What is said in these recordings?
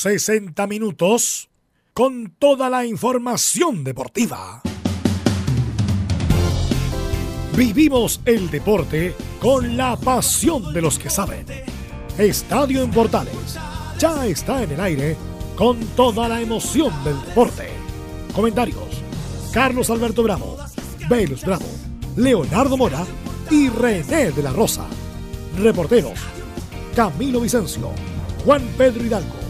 60 minutos con toda la información deportiva. Vivimos el deporte con la pasión de los que saben. Estadio en Portales ya está en el aire con toda la emoción del deporte. Comentarios: Carlos Alberto Bravo, Velus Bravo, Leonardo Mora y René de la Rosa. Reporteros: Camilo Vicencio, Juan Pedro Hidalgo,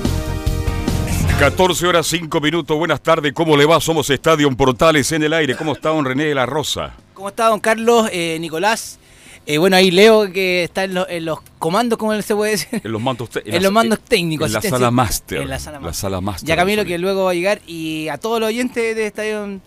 14 horas 5 minutos, buenas tardes, ¿cómo le va? Somos Estadio Portales en el aire, ¿cómo está don René de la Rosa? ¿Cómo está don Carlos, eh, Nicolás? Eh, bueno, ahí Leo que está en, los comandos, ¿cómo se puede decir? En los mandos, en los mandos técnicos. En la sala máster. En la sala máster. Ya Camilo que luego va a llegar y a todos los oyentes de Estadio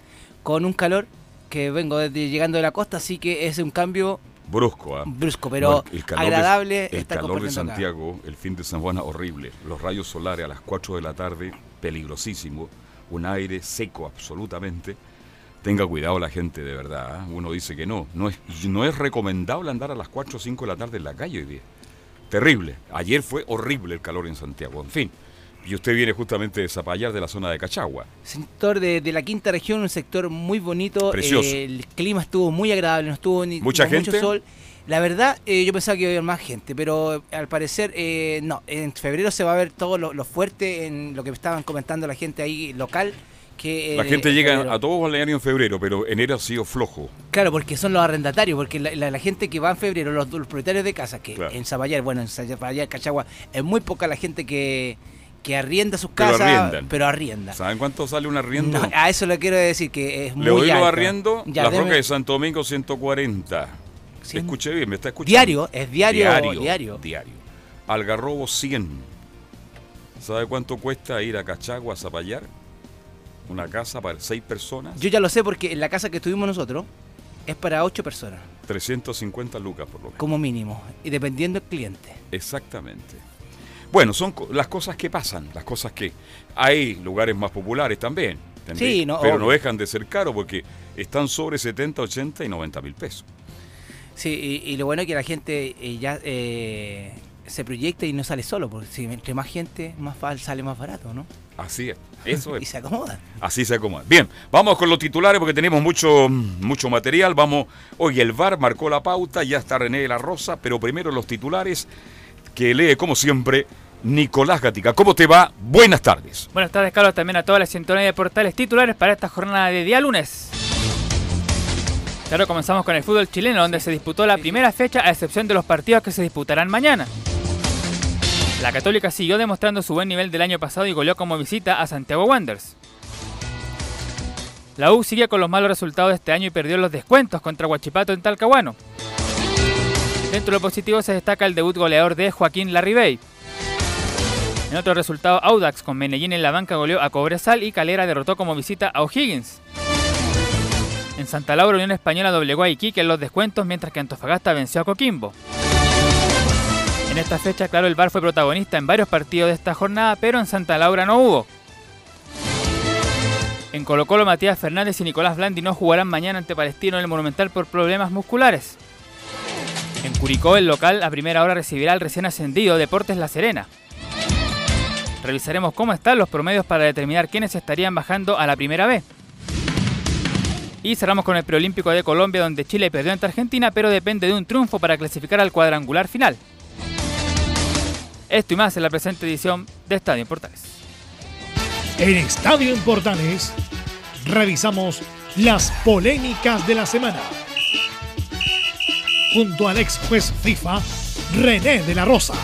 con un calor que vengo desde, llegando de la costa, así que es un cambio brusco, ¿ah? brusco, pero agradable. el calor de Santiago, el fin de San Juan horrible, los rayos solares a las 4 de la tarde, peligrosísimo, un aire seco absolutamente tenga cuidado la gente, de verdad. ¿ah? Uno dice que no. No es, no es recomendable andar a las 4 o 5 de la tarde en la calle hoy día. Terrible. Ayer fue horrible el calor en Santiago. En fin. Y usted viene justamente de Zapallar, de la zona de Cachagua. Sector de, la quinta región, un sector muy bonito. Precioso. Eh, el clima estuvo muy agradable, no estuvo ni ¿Mucha gente? mucho sol. La verdad, eh, yo pensaba que iba a haber más gente, pero al parecer eh, no. En febrero se va a ver todo lo, lo, fuerte en lo que estaban comentando la gente ahí local la gente llega a todos los en febrero, pero enero ha sido flojo. Claro, porque son los arrendatarios, porque la, gente que va en febrero, los, propietarios de casa, que en Zaballar, bueno, en Zaballar, Cachagua, es muy poca la gente que, que arrienda sus casas, pero, arrienda. ¿Saben cuánto sale un arriendo? a eso le quiero decir que es muy Le doy los arriendo, la roca de Santo Domingo 140. Escuche bien, me está escuchando. Diario, es diario. Diario. Diario. diario. Algarrobo 100. ¿Sabe cuánto cuesta ir a Cachagua, a Zapallar? una casa para seis personas. Yo ya lo sé porque en la casa que estuvimos nosotros es para ocho personas. 350 lucas por lo menos. Como mínimo, y dependiendo del cliente. Exactamente. Bueno, son las cosas que pasan, las cosas que hay lugares más populares también. Sí, no, pero no dejan de ser caros porque están sobre 70, 80 y 90 mil pesos. Sí, y, lo bueno es que la gente eh, ya eh, se proyecta y no sale solo, porque si entre más gente, más sale más barato, ¿no? Así es, eso es. y se acomoda. Así se acomoda. Bien, vamos con los titulares porque tenemos mucho, mucho material. Vamos, hoy el VAR marcó la pauta, ya está René de la Rosa, pero primero los titulares que lee, como siempre, Nicolás Gatica. ¿Cómo te va? Buenas tardes. Buenas tardes, Carlos, también a todas las sintonías de portales titulares para esta jornada de día lunes. Claro, comenzamos con el fútbol chileno, donde se disputó la primera fecha, a excepción de los partidos que se disputarán mañana. La Católica siguió demostrando su buen nivel del año pasado y goleó como visita a Santiago Wanderers. La U sigue con los malos resultados de este año y perdió los descuentos contra Huachipato en Talcahuano. Dentro de lo positivo se destaca el debut goleador de Joaquín Larribey. En otro resultado, Audax con Menellín en la banca goleó a Cobresal y Calera derrotó como visita a O'Higgins. En Santa Laura, Unión Española doblegó a Iquique en los descuentos, mientras que Antofagasta venció a Coquimbo. En esta fecha, claro, el VAR fue protagonista en varios partidos de esta jornada, pero en Santa Laura no hubo. En Colo Colo, Matías Fernández y Nicolás Blandi no jugarán mañana ante Palestino en el Monumental por problemas musculares. En Curicó, el local a primera hora recibirá al recién ascendido Deportes La Serena. Revisaremos cómo están los promedios para determinar quiénes estarían bajando a la primera B. Y cerramos con el preolímpico de Colombia, donde Chile perdió ante Argentina, pero depende de un triunfo para clasificar al cuadrangular final. Esto y más en la presente edición de Estadio en Portales. En Estadio en Portales revisamos las polémicas de la semana. Junto al ex juez FIFA, René de la Rosa.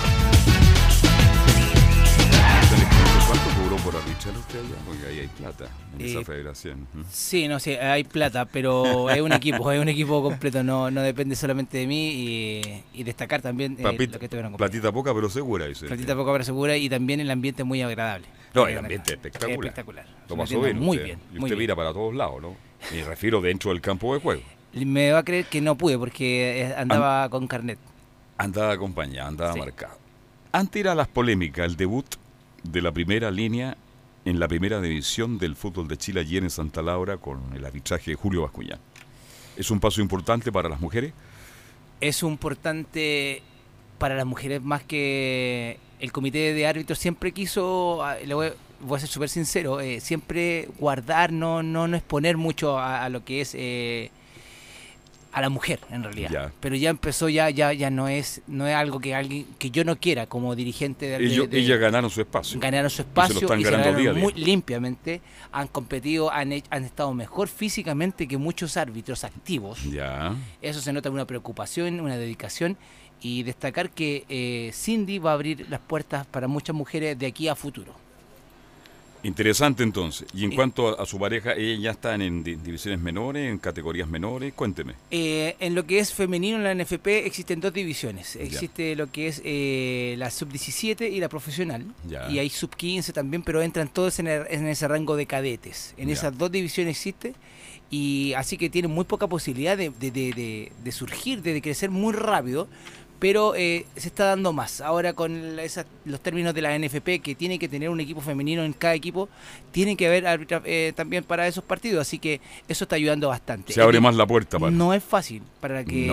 Porque ahí hay plata en esa federación. Sí, no, sí, hay plata, pero es un equipo, es un equipo completo, no, no depende solamente de mí y, destacar también eh, lo que Platita poca pero segura, dice. Platita poca pero segura y también el ambiente muy agradable. No, el ambiente es espectacular. espectacular. Lo pasó bien. Muy bien. Y usted mira para todos lados, ¿no? Me refiero dentro del campo de juego. Me va a creer que no pude porque eh, andaba con carnet. Andaba acompañado, andaba marcado. Antes era las polémicas, el debut de la primera línea en la primera división del fútbol de Chile ayer en Santa Laura con el arbitraje de Julio Bascuñán. ¿Es un paso importante para las mujeres? Es importante para las mujeres más que el comité de árbitros siempre quiso, ah, le voy, a ser súper sincero, eh, siempre guardar, no, no, no exponer mucho a, lo que es eh, a la mujer en realidad. Pero ya empezó ya ya ya no es no es algo que alguien que yo no quiera como dirigente de, Ellos, Ellas ganaron su espacio. Ganaron su espacio y se, lo muy limpiamente, han competido, han, han estado mejor físicamente que muchos árbitros activos. Ya. Eso se nota una preocupación, una dedicación y destacar que eh, Cindy va a abrir las puertas para muchas mujeres de aquí a futuro. Interesante entonces. Y en cuanto a, su pareja, ¿ella ya está en, divisiones menores, en categorías menores? Cuénteme. Eh, en lo que es femenino en la NFP existen dos divisiones. Existe lo que es eh, la sub-17 y la profesional. Y hay sub-15 también, pero entran todos en, ese rango de cadetes. En esas dos divisiones existe. Y así que tienen muy poca posibilidad de, de surgir, de crecer muy rápido pero eh, se está dando más. Ahora con los términos de la NFP, que tiene que tener un equipo femenino en cada equipo, tiene que haber eh, también para esos partidos, así que eso está ayudando bastante. Se abre más la puerta. Para... No es fácil para que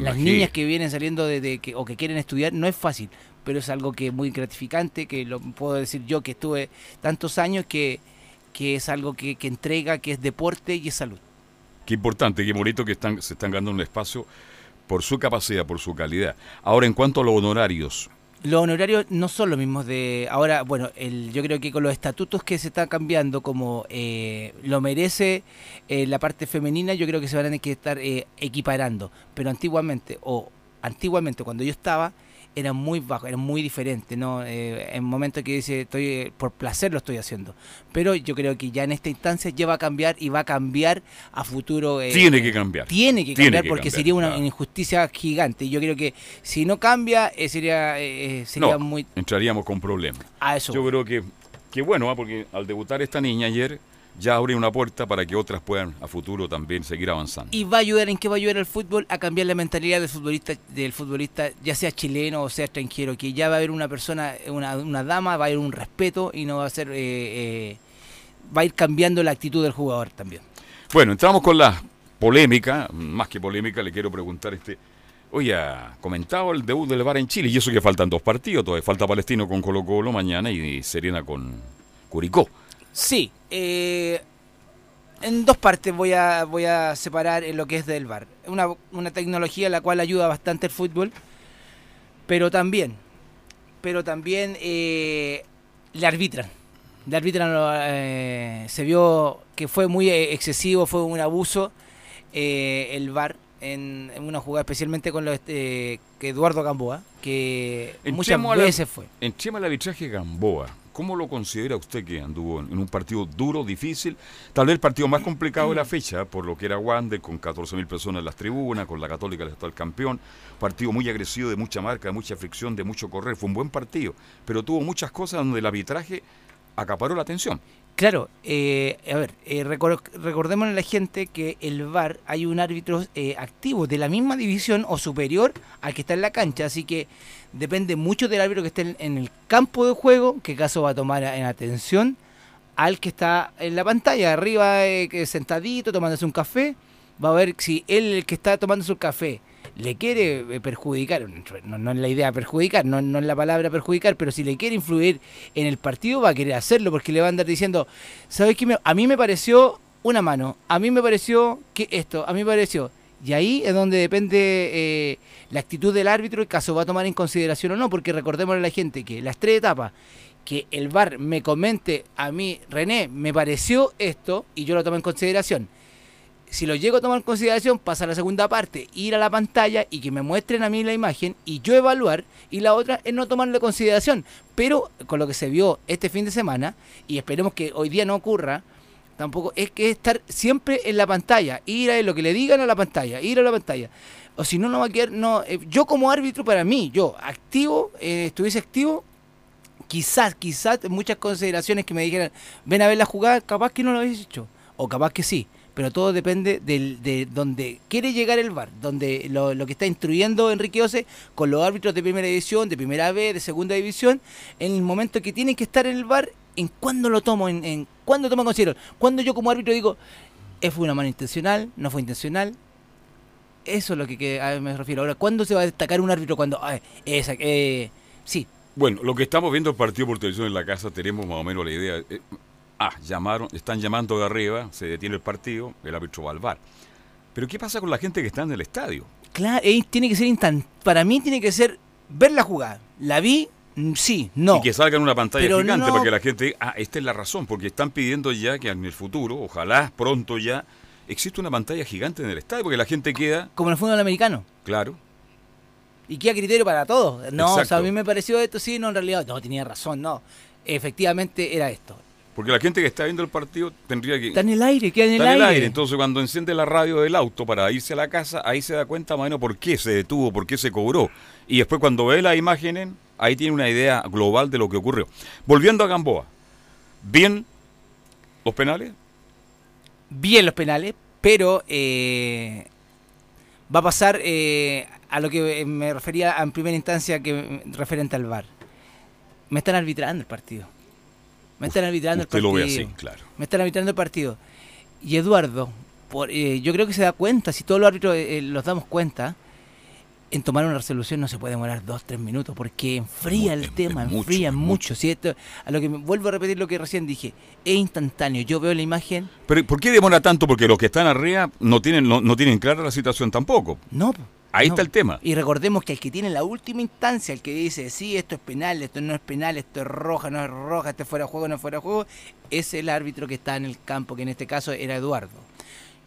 las niñas que vienen saliendo de, que, o que quieren estudiar, no es fácil, pero es algo que es muy gratificante, que lo puedo decir yo que estuve tantos años, que, que es algo que, que entrega, que es deporte y es salud. Qué importante, qué bonito que están, se están ganando un espacio por su capacidad, por su calidad. Ahora, en cuanto a los honorarios. Los honorarios no son los mismos de ahora, bueno, el, yo creo que con los estatutos que se están cambiando, como eh, lo merece eh, la parte femenina, yo creo que se van a tener que estar eh, equiparando. Pero antiguamente, o antiguamente cuando yo estaba, era muy bajo, era muy diferente, ¿no? Eh, en momentos que dice, estoy eh, por placer lo estoy haciendo. Pero yo creo que ya en esta instancia ya va a cambiar y va a cambiar a futuro. Eh, tiene que cambiar. Tiene que cambiar porque sería una injusticia gigante. Yo creo que si no cambia, sería, sería muy... Entraríamos con problemas. A eso. Yo creo que, que bueno, ¿ah? porque al debutar esta niña ayer ya abre una puerta para que otras puedan a futuro también seguir avanzando. ¿Y va a ayudar en qué va a ayudar el fútbol? A cambiar la mentalidad del futbolista, del futbolista ya sea chileno o sea extranjero, que ya va a haber una persona, una, una dama, va a haber un respeto y no va a ser... Eh, eh, va a ir cambiando la actitud del jugador también. Bueno, entramos con la polémica, más que polémica, le quiero preguntar este... Oye, comentado el debut del VAR en Chile, y eso que faltan dos partidos, todavía falta Palestino con Colo Colo mañana y Serena con Curicó. Sí, eh, en dos partes voy a, voy a separar en lo que es del VAR. Una, una tecnología la cual ayuda bastante el fútbol, pero también, pero también eh, le arbitran. Le arbitran, eh, se vio que fue muy excesivo, fue un abuso el VAR en, una jugada especialmente con los, que Eduardo Gamboa, que muchas veces fue. En Chema el arbitraje Gamboa ¿Cómo lo considera usted que anduvo en un partido duro, difícil? Tal vez el partido más complicado de la fecha, por lo que era Wander, con 14.000 personas en las tribunas, con la Católica el actual campeón. Partido muy agresivo, de mucha marca, de mucha fricción, de mucho correr. Fue un buen partido, pero tuvo muchas cosas donde el arbitraje acaparó la atención. Claro, eh, a ver, eh, recordemos a la gente que el VAR hay un árbitro eh, activo de la misma división o superior al que está en la cancha, así que depende mucho del árbitro que esté en, el campo de juego, qué caso va a tomar en atención al que está en la pantalla, arriba sentadito, tomándose un café, va a ver si él, el que está tomando su café, le quiere eh, perjudicar, no, es la idea perjudicar, no, no, es la palabra perjudicar, pero si le quiere influir en el partido va a querer hacerlo porque le va a andar diciendo, ¿sabes qué? A mí me pareció una mano, a mí me pareció que esto, a mí me pareció... Y ahí es donde depende eh, la actitud del árbitro, el caso va a tomar en consideración o no, porque recordemos a la gente que las tres etapas, que el VAR me comente a mí, René, me pareció esto, y yo lo tomo en consideración si lo llego a tomar en consideración, pasa a la segunda parte, ir a la pantalla y que me muestren a mí la imagen y yo evaluar, y la otra es no tomarlo en consideración. Pero con lo que se vio este fin de semana, y esperemos que hoy día no ocurra, tampoco es que estar siempre en la pantalla, ir a lo que le digan a la pantalla, ir a la pantalla. O si no, no va a quedar, no, eh, yo como árbitro para mí, yo activo, eh, estuviese activo, quizás, quizás muchas consideraciones que me dijeran, ven a ver la jugada, capaz que no lo habéis hecho, o capaz que sí, pero todo depende del, de donde quiere llegar el VAR, donde lo, lo que está instruyendo Enrique Ose con los árbitros de primera división, de primera B, de segunda división, en el momento que tienen que estar en el VAR, en cuándo lo tomo, en, en cuándo tomo en consideración, cuando yo como árbitro digo, eh, fue una mano intencional, no fue intencional, eso es lo que, a- me refiero. Ahora, ¿cuándo se va a destacar un árbitro cuando... ay, esa, eh, sí, Bueno, lo que estamos viendo el partido por televisión en la casa, tenemos más o menos la idea. eh, ah, llamaron, están llamando de arriba, se detiene el partido, el árbitro va al VAR. Pero ¿qué pasa con la gente que está en el estadio? Claro, tiene que ser instant. Para mí tiene que ser ver la jugada. La vi, Mm, sí, no. Y que salga en una pantalla Pero gigante no- para que la gente, ah, esta es la razón, porque están pidiendo ya que en el futuro, ojalá pronto ya, existe una pantalla gigante en el estadio, porque la gente queda, Como en el fútbol americano. claro, Y queda criterio para todos. No, o sea, a mí me pareció esto, sí, no, en realidad, no, tenía razón, no. Efectivamente era esto. Porque la gente que está viendo el partido tendría que... Está en el aire, queda en el, Está en el aire. Entonces, cuando enciende la radio del auto para irse a la casa, ahí se da cuenta, más o menos, por qué se detuvo, por qué se cobró. Y después, cuando ve las imágenes, ahí tiene una idea global de lo que ocurrió. Volviendo a Gamboa, ¿bien los penales? Bien los penales, pero eh, va a pasar eh, a lo que eh, me refería en primera instancia que referente al VAR. Me están arbitrando el partido. Me están arbitrando el lo partido. ve así, claro. Me están arbitrando el partido. Y Eduardo, por, eh, yo creo que se da cuenta, si todos los árbitros eh, eh, los damos cuenta, en tomar una resolución no se puede demorar dos, tres minutos, porque enfría el tema, enfría mucho. mucho. ¿sí? Esto- a lo que me, vuelvo a repetir lo que recién dije, es instantáneo. Yo veo la imagen, Pero ¿por qué demora tanto? Porque los que están arriba no tienen, no, no tienen clara la situación tampoco. no. Ahí no. está el tema. Y recordemos que el que tiene la última instancia, el que dice, sí, esto es penal, esto no es penal, esto es roja, no es roja, esto es fuera de juego, no es fuera de juego, es el árbitro que está en el campo, que en este caso era Eduardo.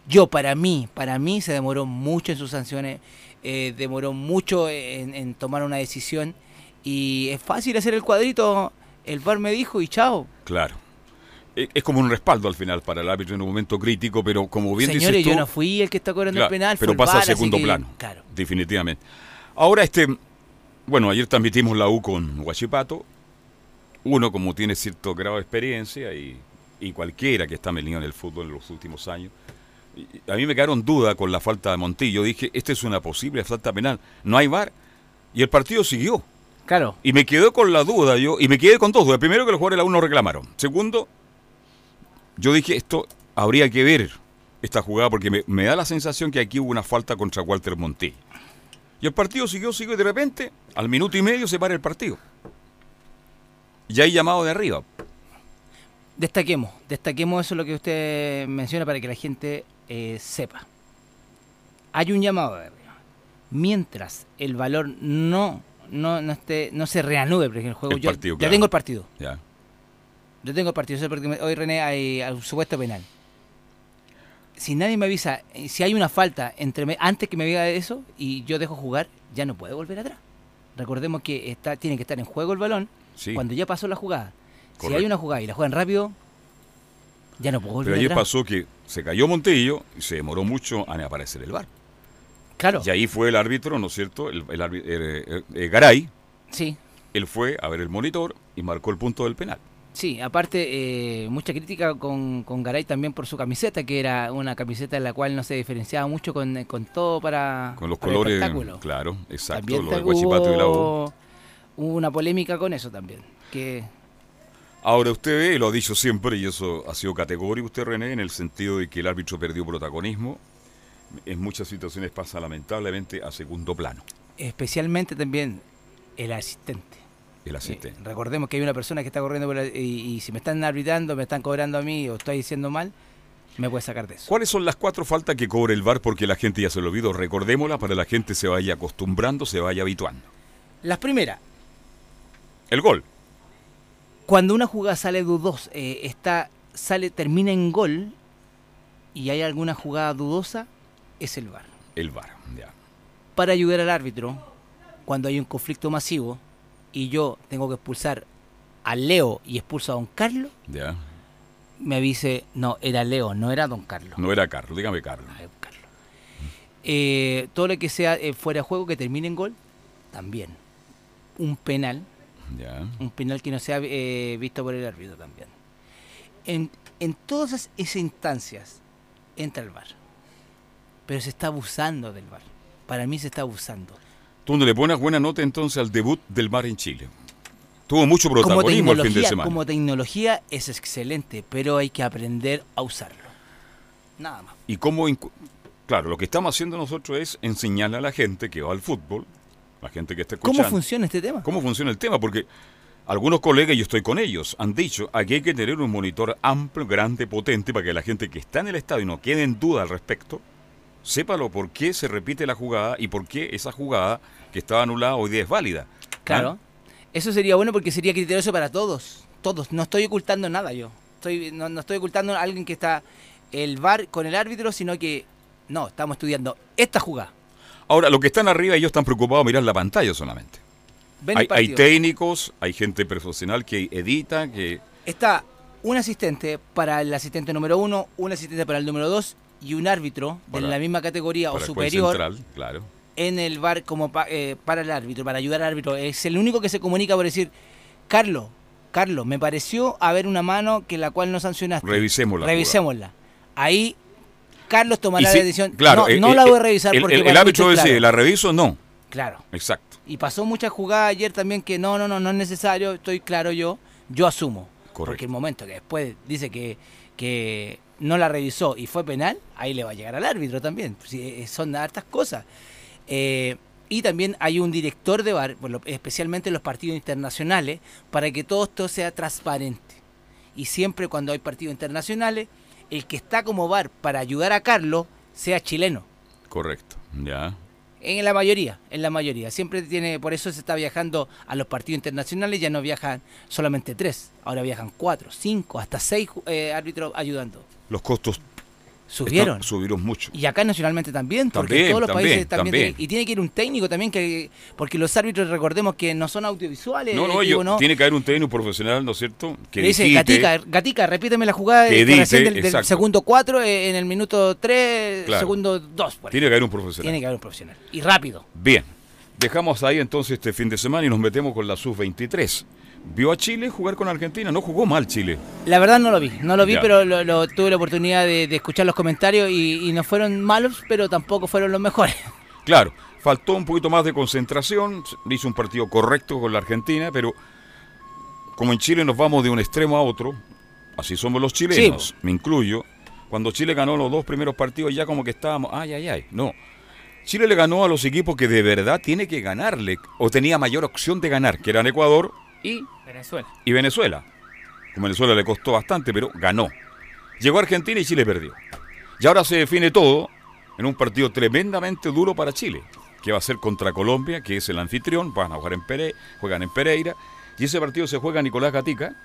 Yo, para mí, para mí se demoró mucho en sus sanciones, eh, demoró mucho en, en tomar una decisión y es fácil hacer el cuadrito, el VAR me dijo y chao. Claro. E- Es como un respaldo al final para el árbitro en un momento crítico, pero como bien Señores, dices tú, yo no fui el que está cobrando Claro, el penal, pero pasa a así segundo que- plano. Claro. Definitivamente. Ahora, este, bueno, ayer transmitimos la U con Huachipato. Uno, como tiene cierto grado de experiencia y, y cualquiera que está metido en el fútbol en los últimos años, a mí me quedaron dudas con la falta de Montillo. Dije, esta es una posible falta penal. No hay VAR. Y el partido siguió. Claro. Y me quedé con la duda yo, y me quedé con dos dudas. Primero, que los jugadores de la U no reclamaron. Segundo, yo dije, esto habría que ver esta jugada porque me, me da la sensación que aquí hubo una falta contra Walter Montillo. Y el partido siguió, siguió y de repente, al minuto y medio se para el partido. Y hay llamado de arriba. Destaquemos, destaquemos eso lo que usted menciona para que la gente eh, sepa. Hay un llamado de arriba. Mientras el valor no, no, no, esté, no se reanude, porque el juego El yo partido, ya claro. tengo el partido. Ya. Yo tengo el partido, sé porque hoy René hay al supuesto penal. Si nadie me avisa, eh, si hay una falta entre me- antes que me diga eso y yo dejo jugar, ya no puede volver atrás. Recordemos que está, tiene que estar en juego el balón Sí. cuando ya pasó la jugada. Si hay una jugada y la juegan rápido, ya no puedo volver Pero ayer atrás. pasó que se cayó Montillo y se demoró mucho en aparecer el bar. Claro, Y ahí fue el árbitro, ¿no es cierto? El, el árbi- eh, eh, eh, Garay, sí, él fue a ver el monitor y marcó el punto del penal. Sí. Aparte, eh, mucha crítica con, con Garay también por su camiseta, que era una camiseta en la cual no se diferenciaba mucho con, con todo para, Con los para el colores, espectáculo. claro, exacto, También lo Guachipato y la hubo, hubo una polémica con eso también. Que Ahora usted ve, y lo ha dicho siempre, y eso ha sido categórico usted, René, en el sentido de que el árbitro perdió protagonismo. En muchas situaciones pasa lamentablemente a segundo plano, especialmente también el asistente. El Eh, asistente. recordemos que hay una persona que está corriendo por la- y, y si me están arbitrando, me están cobrando a mí o estoy diciendo mal, me puede sacar de eso. ¿Cuáles son las cuatro faltas que cobra el VAR porque la gente ya se lo olvidó? Recordémosla para que la gente se vaya acostumbrando, se vaya habituando. Las primeras, El gol. cuando una jugada sale dudosa, eh, está, sale, termina en gol y hay alguna jugada dudosa, es el VAR. El VAR, ya. Para ayudar al árbitro, cuando hay un conflicto masivo y yo tengo que expulsar a Leo y expulso a Don Carlos, ya. me avise, no, era Leo, no era Don Carlos. No era Carlos, dígame Carlos. Ah, Don Carlos. Eh, todo lo que sea eh, fuera de juego que termine en gol, también. Un penal Ya. Un penal que no sea eh, visto por el árbitro también. En, en todas esas instancias entra el VAR. Pero se está abusando del VAR. Para mí se está abusando. Tú no le pones buena nota entonces al debut del VAR en Chile. Tuvo mucho protagonismo el fin de semana. como tecnología es excelente, pero hay que aprender a usarlo. Nada más. Y cómo, claro, lo que estamos haciendo nosotros es enseñarle a la gente que va al fútbol, la gente que está escuchando, ¿Cómo funciona este tema? cómo funciona el tema, porque algunos colegas, y yo estoy con ellos, han dicho, aquí hay que tener un monitor amplio, grande, potente, para que la gente que está en el estadio y no quede en duda al respecto, sépalo por qué se repite la jugada y por qué esa jugada que estaba anulada hoy día es válida. Claro. ¿Ah? Eso sería bueno porque sería criterioso para todos. Todos. No estoy ocultando nada yo. Estoy, no, no estoy ocultando a alguien que está el VAR con el árbitro, sino que no, estamos estudiando esta jugada. Ahora, los que están arriba, ellos están preocupados de mirar la pantalla solamente. Hay, hay técnicos, hay gente profesional que edita, que... Está un asistente para el asistente número uno, un asistente para el número dos y un árbitro Para- de la misma categoría o para superior central, claro. en el VAR como pa- eh, para el árbitro, para ayudar al árbitro. Es el único que se comunica por decir, Carlos, Carlos, me pareció haber una mano que la cual no sancionaste. Revisémosla. Revisémosla. Ahí Carlos tomará si- la decisión. Claro, no, eh, no eh, la voy a eh, revisar el, porque el- el árbitro claro. ¿la reviso? No. Claro. Exacto. Y pasó muchas jugadas ayer también que no, no, no, no es necesario, estoy claro yo, yo asumo. Correcto. Porque el momento que después dice que, que no la revisó y fue penal, ahí le va a llegar al árbitro también. Sí, eh, son hartas cosas. Eh, y también hay un director de lo- especialmente en los partidos internacionales, para que todo esto sea transparente. Y siempre cuando hay partidos internacionales, el que está como VAR para ayudar a Carlos sea chileno. Correcto. Ya. En la mayoría, en la mayoría. Siempre tiene, por eso se está viajando a los partidos internacionales, ya no viajan solamente tres, ahora viajan cuatro, cinco, hasta seis eh, árbitros ayudando. Los costos Subieron. subieron mucho. Y acá nacionalmente también, porque También, todos los también, países también. también. tiene- y tiene que ir un técnico también, que porque los árbitros recordemos que no son audiovisuales. No, no, digo, yo, ¿no? tiene que haber un técnico profesional, ¿no es cierto? Que Le dice, digite. Gatica, Gatica, repíteme la jugada Que recién del, segundo cuatro eh, en el minuto tres, Claro. segundo dos. por Tiene que haber un profesional. Tiene que haber un profesional. Y rápido. Bien. Dejamos ahí entonces este fin de semana y nos metemos con la sub-23. ¿Vio a Chile jugar con Argentina? No jugó mal Chile. La verdad no lo vi, no lo vi, Ya. pero lo, lo- tuve la oportunidad de, de escuchar los comentarios y, y no fueron malos, pero tampoco fueron los mejores. Claro, faltó un poquito más de concentración, hizo un partido correcto con la Argentina, pero como en Chile nos vamos de un extremo a otro, así somos los chilenos, Sí. me incluyo, cuando Chile ganó los dos primeros partidos ya como que estábamos, ay, ay, ay, no. Chile le ganó a los equipos que de verdad tiene que ganarle, o tenía mayor opción de ganar, que eran Ecuador y, Venezuela. y Venezuela. Con Venezuela le costó bastante, pero ganó. Llegó Argentina y Chile perdió. Y ahora se define todo en un partido tremendamente duro para Chile, que va a ser contra Colombia, que es el anfitrión, van a jugar en Pere, juegan en Pereira, y ese partido se juega Nicolás Gatica.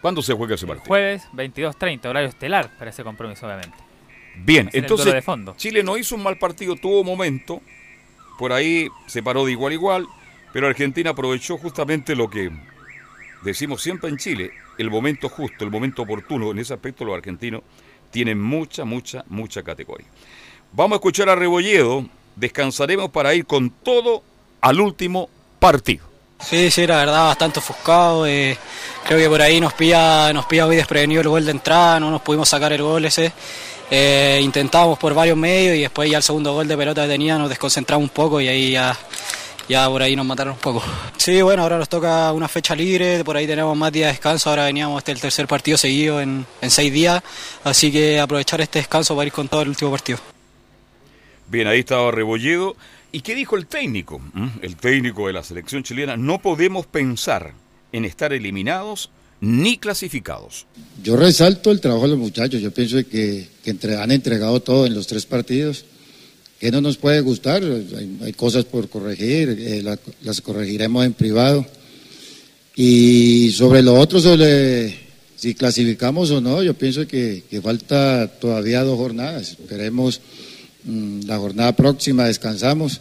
¿Cuándo se juega ese partido? Jueves 22.30, horario estelar para ese compromiso, obviamente. Bien, el entonces duelo de fondo. Chile no hizo un mal partido, tuvo momento, por ahí se paró de igual a igual, pero Argentina aprovechó justamente lo que decimos siempre en Chile, el momento justo, el momento oportuno. En ese aspecto los argentinos tienen mucha, mucha, mucha categoría. Vamos a escuchar a Rebolledo, descansaremos para ir con todo al último partido. Sí, sí, la verdad, bastante ofuscado. eh, creo que por ahí nos pilla, nos pilla muy desprevenido el gol de entrada, no nos pudimos sacar el gol ese. Eh, intentamos por varios medios y después ya el segundo gol de pelota que tenía nos desconcentramos un poco y ahí ya, ya por ahí nos mataron un poco. Sí, bueno, ahora nos toca una fecha libre, por ahí tenemos más días de descanso, ahora veníamos este el tercer partido seguido en, en seis días, así que aprovechar este descanso para ir con todo el último partido. Bien, ahí estaba Rebolledo. ¿Y qué dijo el técnico? ¿Mm? El técnico de la selección chilena, no podemos pensar en estar eliminados ni clasificados. Yo resalto el trabajo de los muchachos. Yo pienso que, que entre- han entregado todo en los tres partidos. Que no nos puede gustar, hay, cosas por corregir, eh, la- las corregiremos en privado. Y sobre lo otro, sobre si clasificamos o no, yo pienso que, que falta todavía dos jornadas. Esperemos mm, la jornada próxima, descansamos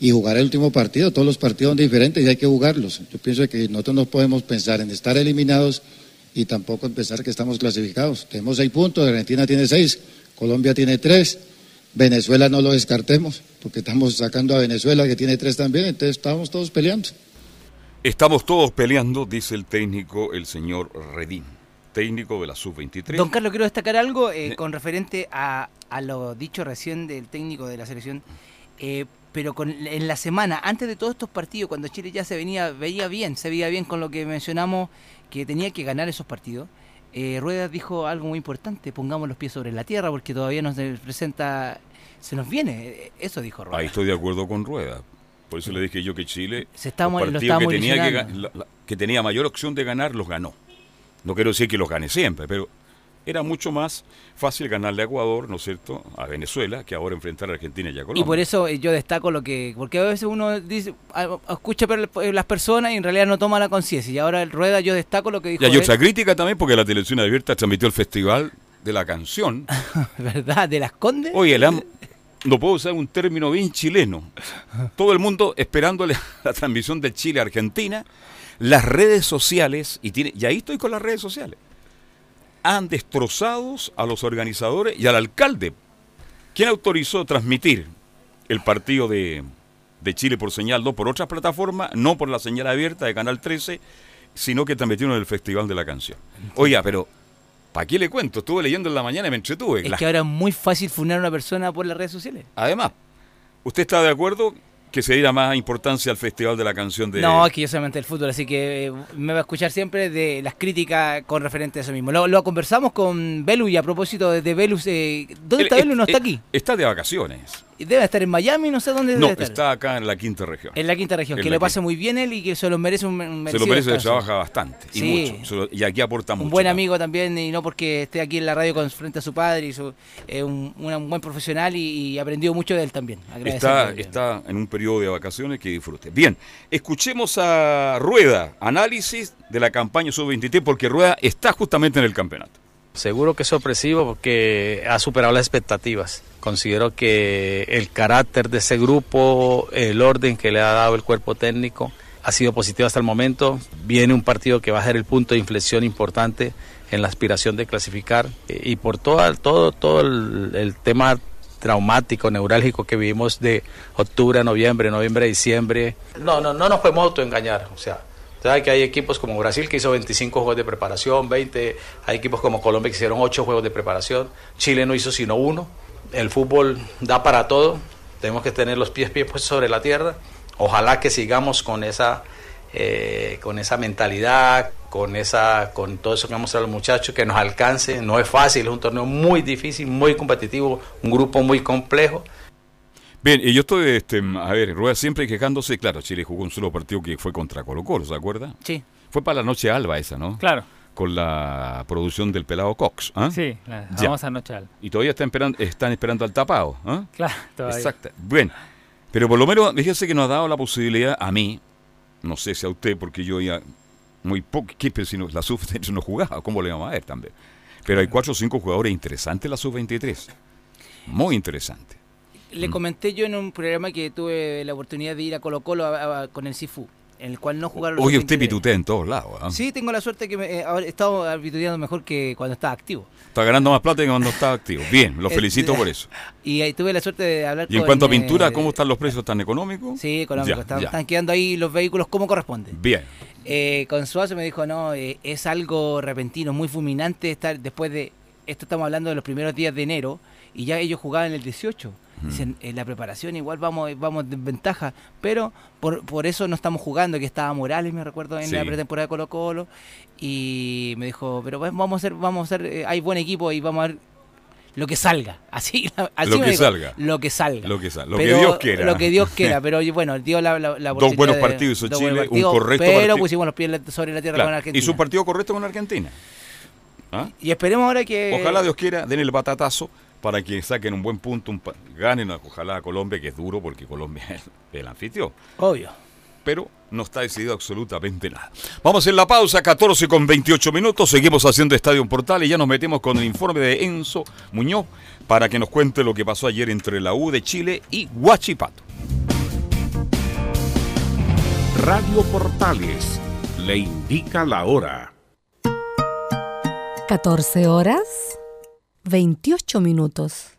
y jugar el último partido. Todos los partidos son diferentes y hay que jugarlos. Yo pienso que nosotros no podemos pensar en estar eliminados y tampoco en pensar que estamos clasificados. Tenemos seis puntos, Argentina tiene seis, Colombia tiene tres, Venezuela no lo descartemos, porque estamos sacando a Venezuela que tiene tres también, entonces estamos todos peleando. Estamos todos peleando, dice el técnico, el señor Redín, técnico de la sub-23. Don Carlos, quiero destacar algo eh, con referente a, a lo dicho recién del técnico de la selección. Eh, pero con, en la semana, antes de todos estos partidos, cuando Chile ya se venía, veía bien, se veía bien con lo que mencionamos, que tenía que ganar esos partidos, eh, Rueda dijo algo muy importante, pongamos los pies sobre la tierra porque todavía nos presenta, se nos viene, eso dijo Rueda. Ahí estoy de acuerdo con Rueda. Por eso le dije yo que Chile, se está, los partidos que tenía, que, que tenía mayor opción de ganar, los ganó. No quiero decir que los gane siempre, pero era mucho más fácil ganarle a Ecuador, ¿no es cierto?, a Venezuela, que ahora enfrentar a Argentina y a Colombia. Y por eso eh, yo destaco lo que, porque a veces uno dice, escucha las personas y en realidad no toma la conciencia. Y ahora el Rueda yo destaco lo que dijo. Y hay otra crítica también porque la televisión abierta transmitió el festival de la canción. ¿Verdad? ¿De las Condes? Oye, el no puedo usar un término bien chileno. Todo el mundo esperándole la transmisión de Chile-Argentina, las redes sociales, y, tiene, y ahí estoy con las redes sociales han destrozado a los organizadores y al alcalde. ¿Quién autorizó transmitir el partido de, Chile por señal no por otras plataformas, no por la señal abierta de Canal 13, sino que transmitieron el Festival de la Canción? Oiga, pero ¿para qué le cuento? Estuve leyendo en la mañana y me entretuve. Es que ahora es muy fácil funar a una persona por las redes sociales. Además, ¿usted está de acuerdo que se diera más importancia al Festival de la Canción de... No, es que yo solamente el fútbol, así que eh, me va a escuchar siempre de las críticas con referente a eso mismo. Lo, conversamos con Belu y a propósito de, Belu, eh, ¿dónde está Belu? No está aquí. Está de vacaciones. Debe estar en Miami, no sé dónde debe no, está acá en la quinta región. En la quinta región, que lo pase muy bien él y que se lo merece un, un Se lo merece, trabaja bastante y mucho. Y aquí aporta mucho. Un buen amigo también, y no porque esté aquí en la radio con, frente a su padre, y su, un, buen profesional y, aprendió mucho de él también. Está, está en un periodo de vacaciones que disfrute. Bien, escuchemos a Rueda, análisis de la campaña sub-23, porque Rueda está justamente en el campeonato. Seguro que es sorpresivo porque ha superado las expectativas. Considero que el carácter de ese grupo, el orden que le ha dado el cuerpo técnico, ha sido positivo hasta el momento. Viene un partido que va a ser el punto de inflexión importante en la aspiración de clasificar y por todo, todo, todo el, tema traumático, neurálgico que vivimos de octubre a noviembre, noviembre a diciembre. No, no, no nos podemos autoengañar. O sea, Sabe que hay equipos como Brasil que hizo 25 juegos de preparación, 20, hay equipos como Colombia que hicieron 8 juegos de preparación, Chile no hizo sino uno. El fútbol da para todo, tenemos que tener los pies, pies puestos sobre la tierra. Ojalá que sigamos con esa, eh, con esa mentalidad, con, esa, con todo eso que vamos a los muchachos, que nos alcance. No es fácil, es un torneo muy difícil, muy competitivo, un grupo muy complejo Bien, y yo estoy, este, a ver, Rueda siempre quejándose, claro, Chile jugó un solo partido que fue contra Colo Colo, ¿se acuerda? Sí. Fue para la noche alba esa, ¿no? Claro. Con la producción del pelado Cox. ¿ah? Sí, la famosa noche alba. Y todavía están esperando, están esperando al tapado. ¿ah? Claro, todavía. Exacto. Bueno, pero por lo menos, fíjese que nos ha dado la posibilidad a mí, no sé si a usted, porque yo ya muy poco. Pero si no, la sub-23 no jugaba, ¿cómo le vamos a ver también? Pero hay cuatro o cinco jugadores interesantes la sub-23. Muy interesante. Le mm. comenté yo en un programa que tuve la oportunidad de ir a Colo Colo con el Sifu, en el cual no jugaron Oye, usted pitutea en todos lados. ¿ah? Sí, tengo la suerte que me, eh, he estado pituteando mejor que cuando estaba activo. Está ganando más plata que cuando estaba activo. Bien, lo felicito por eso. Y ahí tuve la suerte de hablar ¿Y en cuanto a pintura, cómo están los precios? ¿Están económicos? Sí, económicos. están, quedando ahí los vehículos como corresponde. Bien. Eh, con Suazo me dijo, no, eh, es algo repentino, muy fulminante estar después de, esto estamos hablando de los primeros días de enero, y ya ellos jugaban el 18 en la preparación igual vamos vamos de ventaja, pero por, por eso no estamos jugando, que estaba Morales, me recuerdo, en la pretemporada de Colo Colo, y me dijo, pero vamos a hacer, vamos a hacer, eh, hay buen equipo y vamos a ver lo que salga, así, así lo que salga, lo que salga, lo que salga, lo que Dios quiera, lo que Dios quiera, pero bueno, dio la, la, dos buenos partidos hizo Chile, un correcto pero partido. pusimos los pies sobre la tierra con Argentina. Y su partido correcto con Argentina. ¿Ah? Y esperemos ahora que. Ojalá Dios quiera, den el batatazo para que saquen un buen punto, un, ganen ojalá a Colombia, que es duro porque Colombia es el anfitrión. Obvio. Pero no está decidido absolutamente nada. Vamos en la pausa, 14 con 28 minutos. Seguimos haciendo Estadio Portal y ya nos metemos con el informe de Enzo Muñoz para que nos cuente lo que pasó ayer entre la U de Chile y Huachipato. Radio Portales le indica la hora. 14 horas 28 minutos.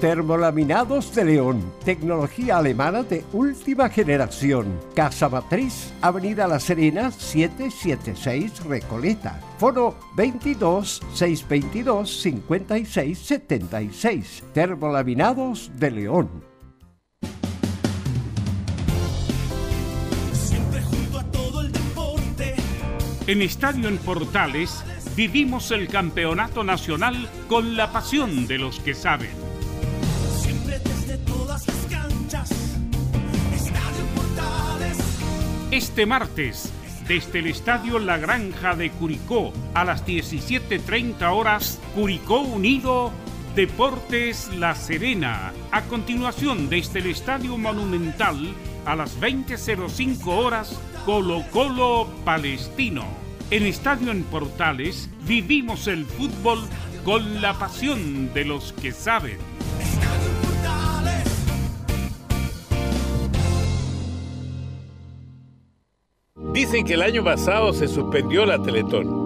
Termolaminados de León, tecnología alemana de última generación. Casa Matriz, Avenida La Serena, 776 Recoleta. Foro 22 622 56 76. Termolaminados de León. Siempre junto a todo el deporte. En Estadio en Portales vivimos el campeonato nacional con la pasión de los que saben. Siempre desde todas las canchas. Estadio Portales. Este martes, desde el Estadio La Granja de Curicó a las 17.30 horas, Curicó Unido, Deportes La Serena. A continuación, desde el Estadio Monumental a las 20.05 horas, Colo Colo Palestino. En Estadio en Portales vivimos el fútbol con la pasión de los que saben. Dicen que el año pasado se suspendió la Teletón,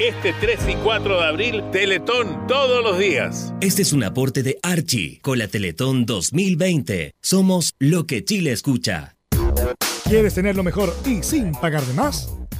Este 3 y 4 de abril, Teletón todos los días. Este es un aporte de Archie con la Teletón 2020. Somos lo que Chile escucha. ¿Quieres tener lo mejor y sin pagar de más?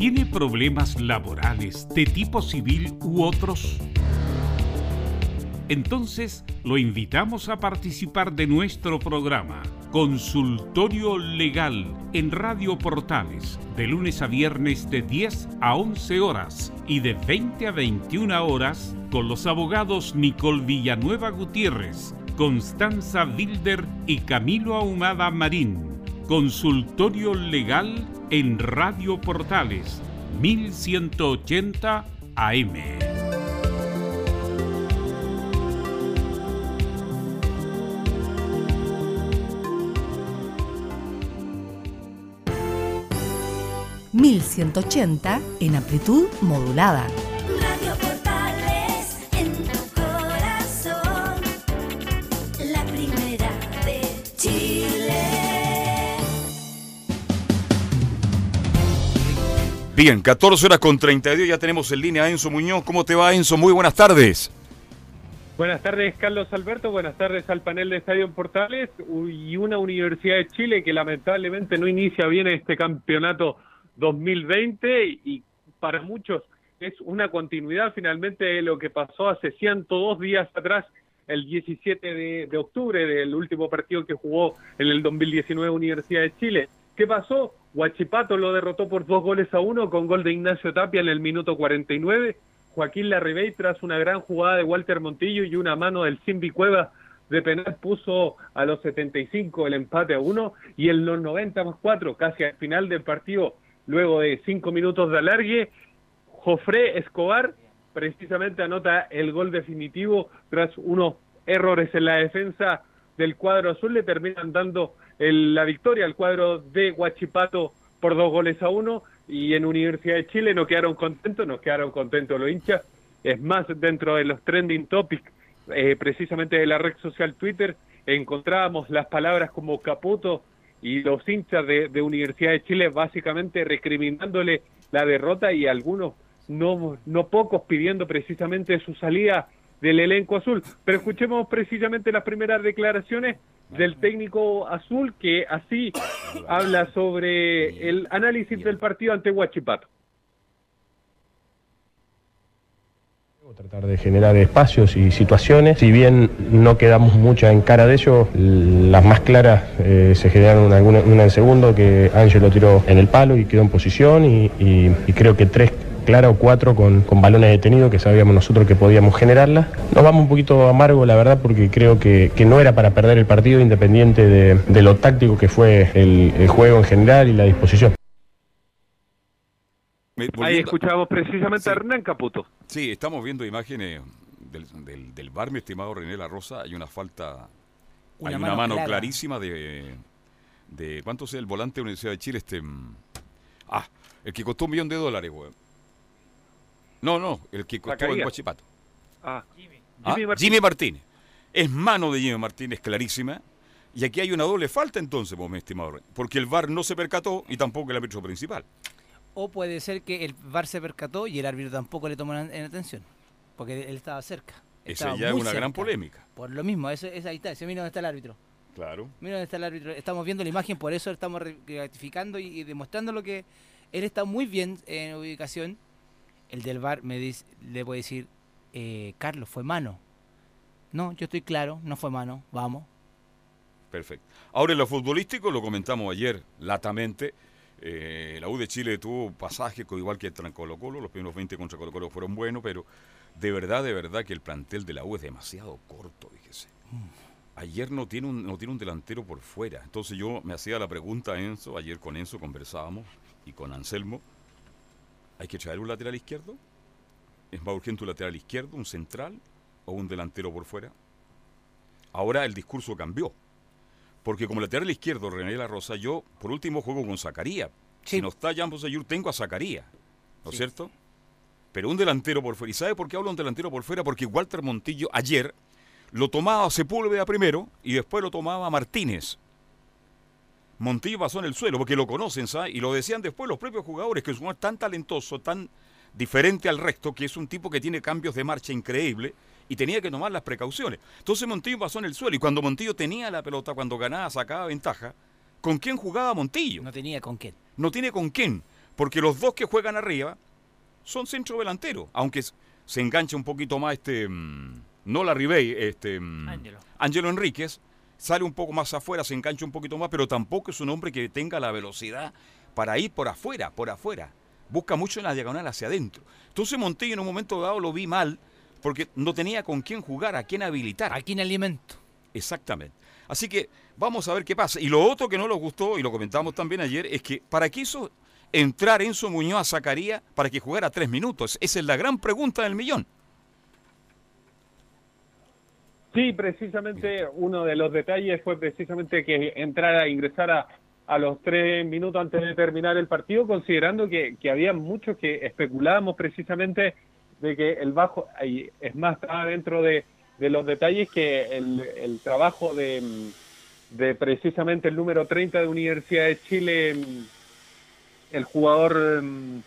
¿Tiene problemas laborales de tipo civil u otros? Entonces lo invitamos a participar de nuestro programa Consultorio Legal en Radio Portales de lunes a viernes de 10 a 11 horas y de 20 a 21 horas con los abogados Nicole Villanueva Gutiérrez, Constanza Wilder y Camilo Ahumada Marín. Consultorio Legal en Radio Portales 1180 AM. ...1180 en amplitud modulada. Bien, 14 horas con 32, ya tenemos en línea a Enzo Muñoz. ¿Cómo te va, Enzo? Muy buenas tardes. Buenas tardes, Carlos Alberto. Buenas tardes al panel de Estadio Portales y una Universidad de Chile que lamentablemente no inicia bien este campeonato 2020 y para muchos es una continuidad finalmente de lo que pasó hace 102 días atrás, el 17 de, de octubre del último partido que jugó en el 2019 Universidad de Chile. ¿Qué pasó? Huachipato lo derrotó por dos goles a uno con gol de Ignacio Tapia en el minuto 49. Joaquín Larribey, tras una gran jugada de Walter Montillo y una mano del Simbi Cueva de penal, puso a los 75 el empate a uno y en los 90 más cuatro, casi al final del partido, luego de cinco minutos de alargue, Jofré Escobar precisamente anota el gol definitivo tras unos errores en la defensa del cuadro azul, le terminan dando el- la victoria al cuadro de Huachipato por dos goles a uno y en Universidad de Chile no quedaron contentos, nos quedaron contentos los hinchas. Es más, dentro de los trending topics, eh, precisamente de la red social Twitter, encontrábamos las palabras como Caputo y los hinchas de, de Universidad de Chile básicamente recriminándole la derrota y algunos, no, no pocos, pidiendo precisamente su salida del elenco azul. Pero escuchemos precisamente las primeras declaraciones del técnico azul que así habla sobre el análisis del partido ante Huachipato. Tratar de generar espacios y situaciones. Si bien no quedamos muchas en cara de ellos, las más claras eh, se generaron alguna- una en segundo que Ángel lo tiró en el palo y quedó en posición y creo que tres claras o cuatro con, con balones detenidos que sabíamos nosotros que podíamos generarlas. Nos vamos un poquito amargo, la verdad, porque creo que, que no era para perder el partido independiente de, de lo táctico que fue el, el juego en general y la disposición. Ahí escuchamos precisamente a Hernán Caputo. Sí, estamos viendo imágenes del, del, del bar, mi estimado René La Rosa. Hay una falta, Una hay una mano clara. clarísima de, de. ¿Cuánto es el volante de la Universidad de Chile? Este, mm, ah, el que costó un millón de dólares, güey. No, no, el que costó en. Guachipato. Ah, Ah, Jimmy Martínez. Jimmy Martínez. Es mano de Jimmy Martínez clarísima. Y aquí hay una doble falta entonces, pues, mi estimado. Porque el VAR no se percató y tampoco el árbitro principal. O puede ser que el VAR se percató y el árbitro tampoco le tomó en, en atención. Porque él estaba cerca. Esa ya es una gran polémica. Por lo mismo, eso, es ahí está. ese, Mira dónde está el árbitro. Claro. Mira dónde está el árbitro. Estamos viendo la imagen, por eso estamos re- ratificando y, y demostrando lo que él está muy bien en ubicación. El del VAR me dice, le puede decir, eh, Carlos, fue mano. No, yo estoy claro, no fue mano. Vamos. Perfecto. Ahora en lo futbolístico, lo comentamos ayer latamente, eh, la U de Chile tuvo pasajes igual que contra Colo Colo, los primeros 20 contra Colo Colo fueron buenos, pero de verdad, de verdad que el plantel de la U es demasiado corto, fíjese. Ayer no tiene un, no tiene un delantero por fuera. Entonces yo me hacía la pregunta a Enzo, ayer con Enzo conversábamos y con Anselmo, ¿hay que traer un lateral izquierdo? ¿Es más urgente un lateral izquierdo, un central o un delantero por fuera? Ahora el discurso cambió. Porque como lateral izquierdo, René La Rosa, yo por último juego con Zacarías. Si no está Jan Bosellur, tengo a Zacarías. ¿No es cierto? Pero un delantero por fuera. ¿Y sabe por qué hablo de un delantero por fuera? Porque Walter Montillo ayer lo tomaba a Sepúlveda primero y después lo tomaba a Martínez. Montillo pasó en el suelo porque lo conocen, ¿sabes? Y lo decían después los propios jugadores, que es un jugador tan talentoso, tan diferente al resto, que es un tipo que tiene cambios de marcha increíble y tenía que tomar las precauciones. Entonces Montillo pasó en el suelo y cuando Montillo tenía la pelota, cuando ganaba, sacaba ventaja, ¿con quién jugaba Montillo? No tenía con quién. No tiene con quién, porque los dos que juegan arriba son centro delantero, aunque se engancha un poquito más este, mm, no la Ribey, este, mm, Ángelo. Ángelo Enríquez, sale un poco más afuera, se engancha un poquito más, pero tampoco es un hombre que tenga la velocidad para ir por afuera, por afuera. Busca mucho en la diagonal hacia adentro. Entonces Montillo en un momento dado lo vi mal, porque no tenía con quién jugar, a quién habilitar. ¿A quién alimento? Exactamente. Así que vamos a ver qué pasa. Y lo otro que no nos gustó, y lo comentamos también ayer, es que para qué hizo entrar Enzo Muñoz a Zacarías para que jugara tres minutos. Esa es la gran pregunta del millón. Sí, precisamente uno de los detalles fue precisamente que entrara, ingresara a los tres minutos antes de terminar el partido, considerando que, que había muchos que especulábamos precisamente de que el bajo, es más, estaba dentro de, de los detalles que el, el trabajo de, de precisamente el número 30 de Universidad de Chile, el jugador mm,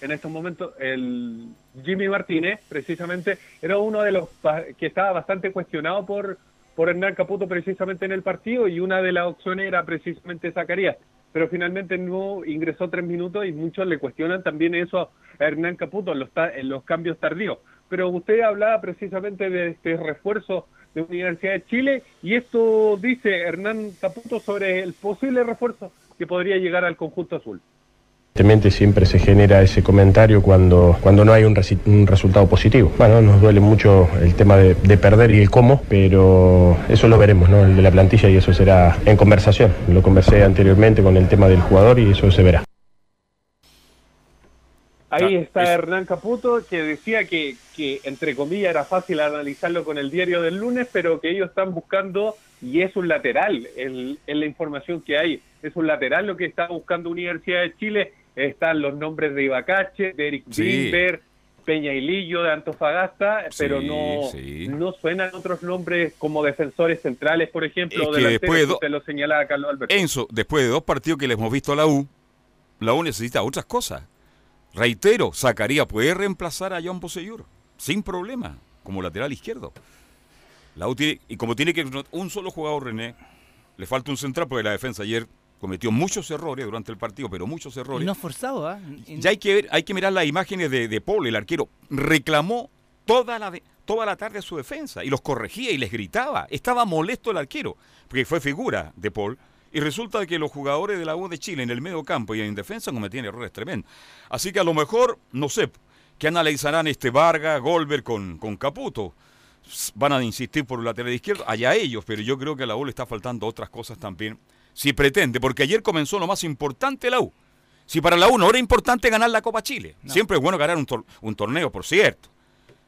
en estos momentos, el Jimmy Martínez, precisamente, era uno de los que estaba bastante cuestionado por, por Hernán Caputo precisamente en el partido y una de las opciones era precisamente Zacarías. Pero finalmente no ingresó tres minutos y muchos le cuestionan también eso a Hernán Caputo en los, en los cambios tardíos. Pero usted hablaba precisamente de este refuerzo de Universidad de Chile y esto dice Hernán Caputo sobre el posible refuerzo que podría llegar al conjunto azul. Evidentemente siempre se genera ese comentario cuando, cuando no hay un, resi- un resultado positivo. Bueno, nos duele mucho el tema de, de perder y el cómo, pero eso lo veremos, ¿no? El de la plantilla y eso será en conversación. Lo conversé anteriormente con el tema del jugador y eso se verá. Ahí está Hernán Caputo, que decía que, que, entre comillas, era fácil analizarlo con el diario del lunes, pero que ellos están buscando, y es un lateral, en la información que hay, es un lateral lo que está buscando Universidad de Chile. Están los nombres de Ibacache, de Eric Sí. Bimber, Peña y Lillo de Antofagasta, pero no, sí. no suenan otros nombres como defensores centrales, por ejemplo, Es o que delanteros, después de que do- usted lo señalaba, Carlos Alberto. Enzo, después de dos partidos que le hemos visto a la U, la U necesita otras cosas. Reitero, Zacarías puede reemplazar a John Bosellur, sin problema. como lateral izquierdo. La U tiene, y como tiene que un solo jugador, René, le falta un central porque la defensa ayer cometió muchos errores durante el partido, pero muchos errores. Y no forzado, ¿ah? Y- Ya hay que ver, hay que mirar las imágenes de, de Paul, el arquero. Reclamó toda la, de- toda la tarde su defensa y los corregía y les gritaba. Estaba molesto el arquero, porque fue figura de Paul. Y resulta que los jugadores de la U de Chile en el medio campo y en defensa cometían errores tremendos. Así que a lo mejor, no sé, que analizarán este Vargas, Goldberg con, con Caputo. Van a insistir por el lateral izquierdo, allá ellos, pero yo creo que a la U le está faltando otras cosas también. Si pretende, porque ayer comenzó lo más importante la U. Si para la U no era importante ganar la Copa Chile, siempre es bueno ganar un, tor- un torneo, por cierto.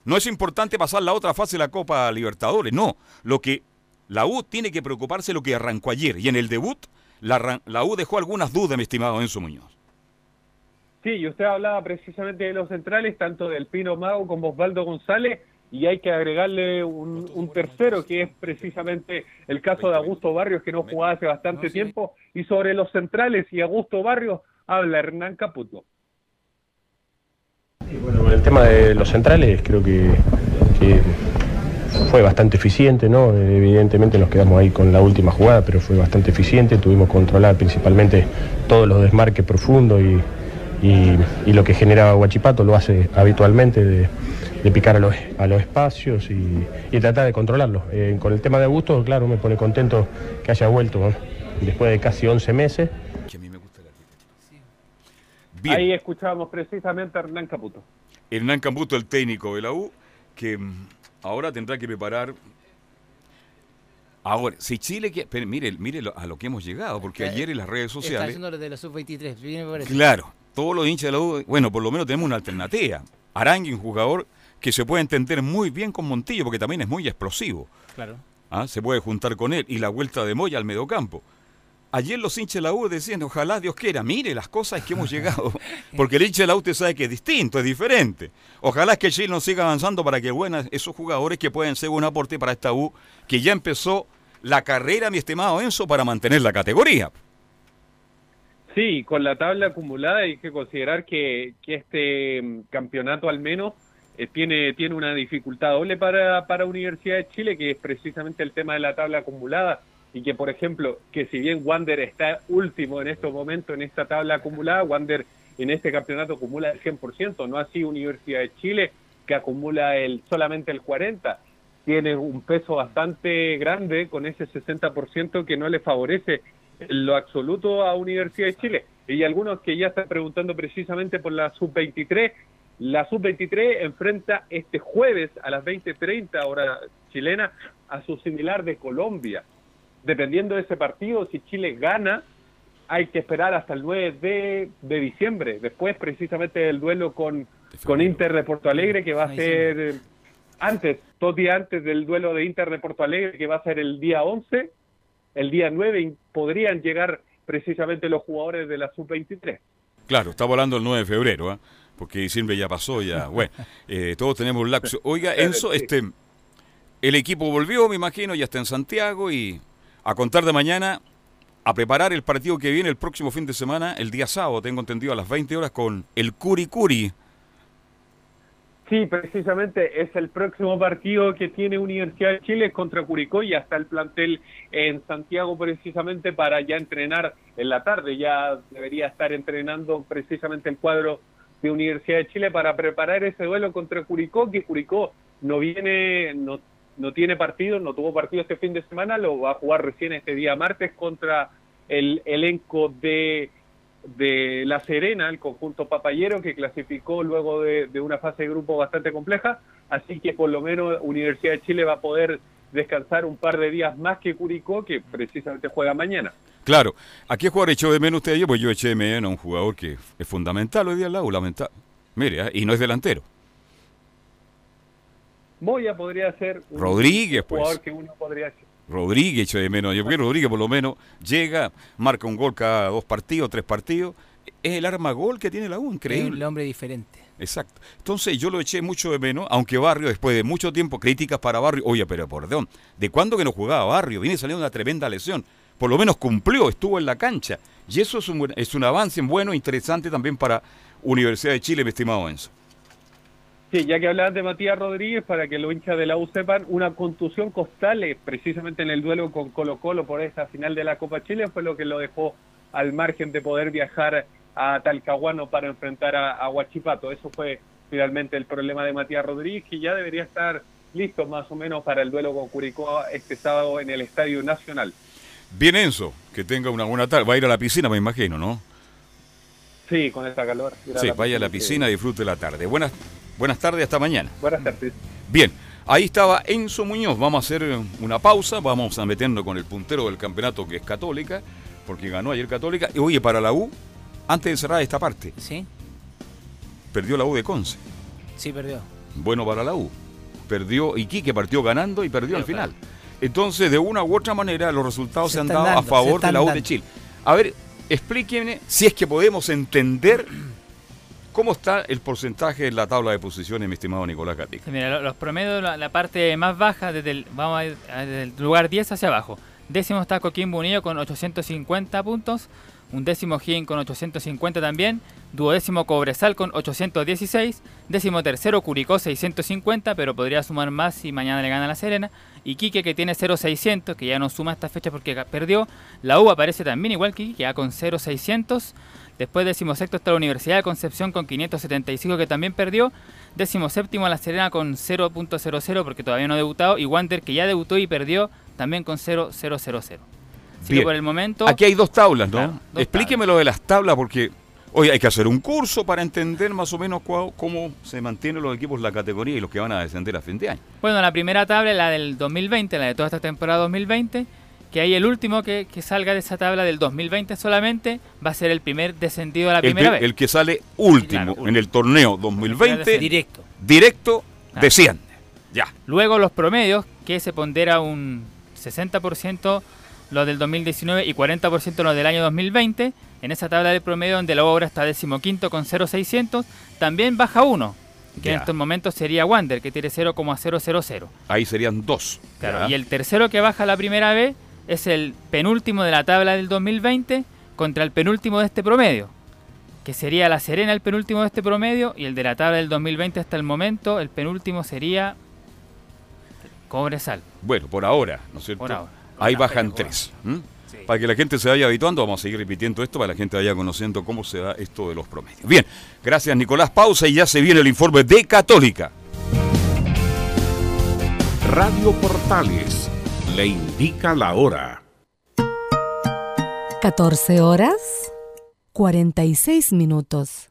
No es importante pasar la otra fase de la Copa Libertadores, no. Lo que la U tiene que preocuparse de lo que arrancó ayer. Y en el debut, la, la U dejó algunas dudas, mi estimado Enzo Muñoz. Sí, y usted hablaba precisamente de los centrales, tanto del Pino Mago como Osvaldo González, y hay que agregarle un, un tercero, que es precisamente el caso de Augusto Barrios, que no jugaba hace bastante tiempo, y sobre los centrales y Augusto Barrios habla Hernán Caputo. Bueno, con el tema de los centrales creo que, que fue bastante eficiente, ¿no? Evidentemente nos quedamos ahí con la última jugada, pero fue bastante eficiente, tuvimos que controlar principalmente todos los desmarques profundos y, y- y lo que generaba Guachipato lo hace habitualmente de, de picar a los, a los espacios y, y tratar de controlarlos. Eh, con el tema de Augusto, claro, me pone contento que haya vuelto ¿no? después de casi 11 meses. Bien. Ahí escuchábamos precisamente a Hernán Caputo. Hernán Cambuto, el técnico de la U, que mm, ahora tendrá que preparar. Ahora, si Chile. que- pero mire, mire lo- a lo que hemos llegado, porque Eh, ayer en las redes Está sociales. lo de la sub-23. bien me parece. Claro, todos los hinchas de la U, bueno, por lo menos tenemos una alternativa. Arangui, un jugador que se puede entender muy bien con Montillo, porque también es muy explosivo. Claro. ¿ah? Se puede juntar con él. Y la vuelta de Moya al mediocampo. Ayer los hinchas de la U decían, ojalá Dios quiera, mire las cosas que hemos llegado. Porque el hincha de la U usted sabe que es distinto, es diferente. Ojalá que Chile nos siga avanzando para que buenas esos jugadores que pueden ser un aporte para esta U, que ya empezó la carrera, mi estimado Enzo, para mantener la categoría. Sí, con la tabla acumulada hay que considerar que, que este mm, campeonato al menos eh, tiene, tiene una dificultad doble para, para Universidad de Chile, que es precisamente el tema de la tabla acumulada. Y que, por ejemplo, que si bien Wander está último en estos momentos en esta tabla acumulada, Wander en este campeonato acumula el 100%, no así Universidad de Chile, que acumula el solamente el 40%. Tiene un peso bastante grande con ese 60% que no le favorece lo absoluto a Universidad de Chile. Y algunos que ya están preguntando precisamente por la sub-23. La sub-23 enfrenta este jueves a las 20:30 hora chilena a su similar de Colombia. Dependiendo de ese partido, si Chile gana, hay que esperar hasta el 9 de, de diciembre. Después, precisamente, del duelo con, con Inter de Porto Alegre, que va a ser eh, antes, dos días antes del duelo de Inter de Porto Alegre, que va a ser el día 11, el día 9, y podrían llegar precisamente los jugadores de la sub-23. Claro, estamos hablando del 9 de febrero, ¿ah? Porque diciembre ya pasó, ya. Bueno, eh, todos tenemos un lapso. Oiga, Enzo, este, el equipo volvió, me imagino, ya está en Santiago y a contar de mañana a preparar el partido que viene el próximo fin de semana, el día sábado, tengo entendido, a las 20 horas con el Curi Curi. Sí, precisamente es el próximo partido que tiene Universidad de Chile contra Curicó y hasta el plantel en Santiago precisamente para ya entrenar en la tarde. Ya debería estar entrenando precisamente el cuadro de Universidad de Chile para preparar ese duelo contra Curicó, que Curicó no viene, no, no tiene partido, no tuvo partido este fin de semana, lo va a jugar recién este día martes contra el elenco de de La Serena, el conjunto papayero que clasificó luego de, de, una fase de grupo bastante compleja, así que por lo menos Universidad de Chile va a poder descansar un par de días más que Curicó, que precisamente juega mañana. Claro, ¿a qué jugador echó de menos usted ayer? Pues yo eché de menos a un jugador que es fundamental hoy día al lado, lamentable. Mire, ¿eh? y no es delantero. Moya podría ser un Rodríguez, jugador pues. que uno podría Rodríguez echo de menos. Yo creo que Rodríguez por lo menos llega, marca un gol cada dos partidos, tres partidos. Es el arma gol que tiene la U, increíble. Es un hombre diferente. Exacto. Entonces yo lo eché mucho de menos, aunque Barrio, después de mucho tiempo, críticas para Barrio. Oye, pero perdón, ¿de cuándo que no jugaba Barrio? Viene saliendo una tremenda lesión. Por lo menos cumplió, estuvo en la cancha. Y eso es un, es un avance bueno, interesante también para Universidad de Chile, mi estimado Enzo. Sí, ya que hablaban de Matías Rodríguez, para que los hinchas de la U sepan, una contusión costal, eh, precisamente en el duelo con Colo Colo por esta final de la Copa Chile, fue lo que lo dejó al margen de poder viajar a Talcahuano para enfrentar a, a Huachipato. Eso fue finalmente el problema de Matías Rodríguez, que ya debería estar listo más o menos para el duelo con Curicó este sábado en el Estadio Nacional. Bien, Enzo, que tenga una buena tarde. Va a ir a la piscina, me imagino, ¿no? Sí, con esta calor. Sí, vaya a la piscina y disfrute la tarde. Buenas, buenas tardes, hasta mañana. Buenas tardes. Bien, ahí estaba Enzo Muñoz. Vamos a hacer una pausa, vamos a meternos con el puntero del campeonato que es Católica, porque ganó ayer Católica. Y oye, para la U, antes de cerrar esta parte, Sí, perdió la U de Conce. sí perdió. Bueno para la U. Perdió Iquique, partió ganando y perdió al final. Entonces, de una u otra manera, los resultados se, Se han dado a dando, favor de la U de. Chile. A ver, explíquenme si es que podemos entender cómo está el porcentaje en la tabla de posiciones, mi estimado Nicolás Gatica. Sí, Mira, lo- los promedios, la, la parte más baja, desde el, vamos a ir desde el lugar 10 hacia abajo. Décimo está Coquimbo Unido con 850 puntos. Un décimo Higgin con 850 también. Duodécimo Cobresal con 816. Décimo tercero Curicó 650, pero podría sumar más si mañana le gana la Serena. Y Quique que tiene 0,600, que ya no suma esta fecha porque perdió. La U aparece también igual que Quique, ya con 0,600. Después décimo sexto está la Universidad de Concepción con 575 que también perdió. Décimo séptimo La Serena con 0.00 porque todavía no ha debutado. Y Wander que ya debutó y perdió también con 0.000. Así que Bien. por el momento... Aquí hay dos tablas, ¿no? Claro, dos Explíqueme lo de las tablas porque hoy hay que hacer un curso para entender más o menos cómo se mantienen los equipos la categoría y los que van a descender a fin de año. Bueno, la primera tabla, la del 2020, la de toda esta temporada 2020, que hay el último que, que salga de esa tabla del 2020 solamente, va a ser el primer descendido a la El, primera que, vez. el que sale último en el torneo 2020, Directo. directo desciende. Ya. Luego los promedios, que se pondera un 60% los del 2019 y 40% los del año 2020. En esa tabla de promedio donde la obra está decimoquinto con 0,600, también baja uno, que en estos momentos sería Wander, que tiene 0,000. Ahí serían dos. Claro, y el tercero que baja la primera vez es el penúltimo de la tabla del 2020 contra el penúltimo de este promedio, que sería La Serena el penúltimo de este promedio y el de la tabla del 2020 hasta el momento, el penúltimo sería Cobresal. Bueno, por ahora, ¿no es cierto? Por ahora. Ahí bajan tres. Para que la gente se vaya habituando, vamos a seguir repitiendo esto para que la gente vaya conociendo cómo se da esto de los promedios. Bien, gracias Nicolás. Pausa y ya se viene el informe de Católica. Radio Portales le indica la hora. 14 horas 46 minutos.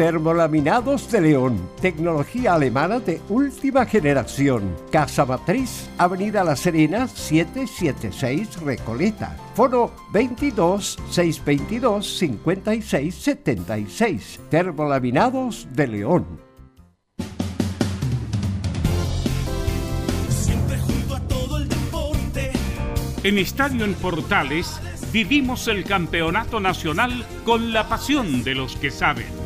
Termolaminados de León, tecnología alemana de última generación. Casa Matriz, Avenida La Serena, 776 Recoleta. Foro 22 622 56 76. Termolaminados de León. Siempre junto a todo el deporte. En Estadio en Portales vivimos el campeonato nacional con la pasión de los que saben.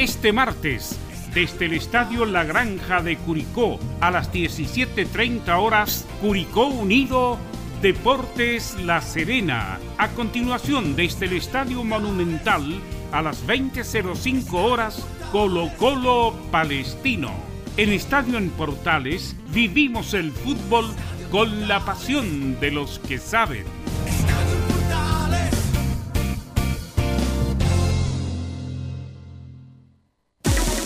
Este martes, desde el Estadio La Granja de Curicó, a las 17.30 horas, Curicó Unido, Deportes La Serena. A continuación, desde el Estadio Monumental, a las 20.05 horas, Colo Colo Palestino. En Estadio en Portales, vivimos el fútbol con la pasión de los que saben.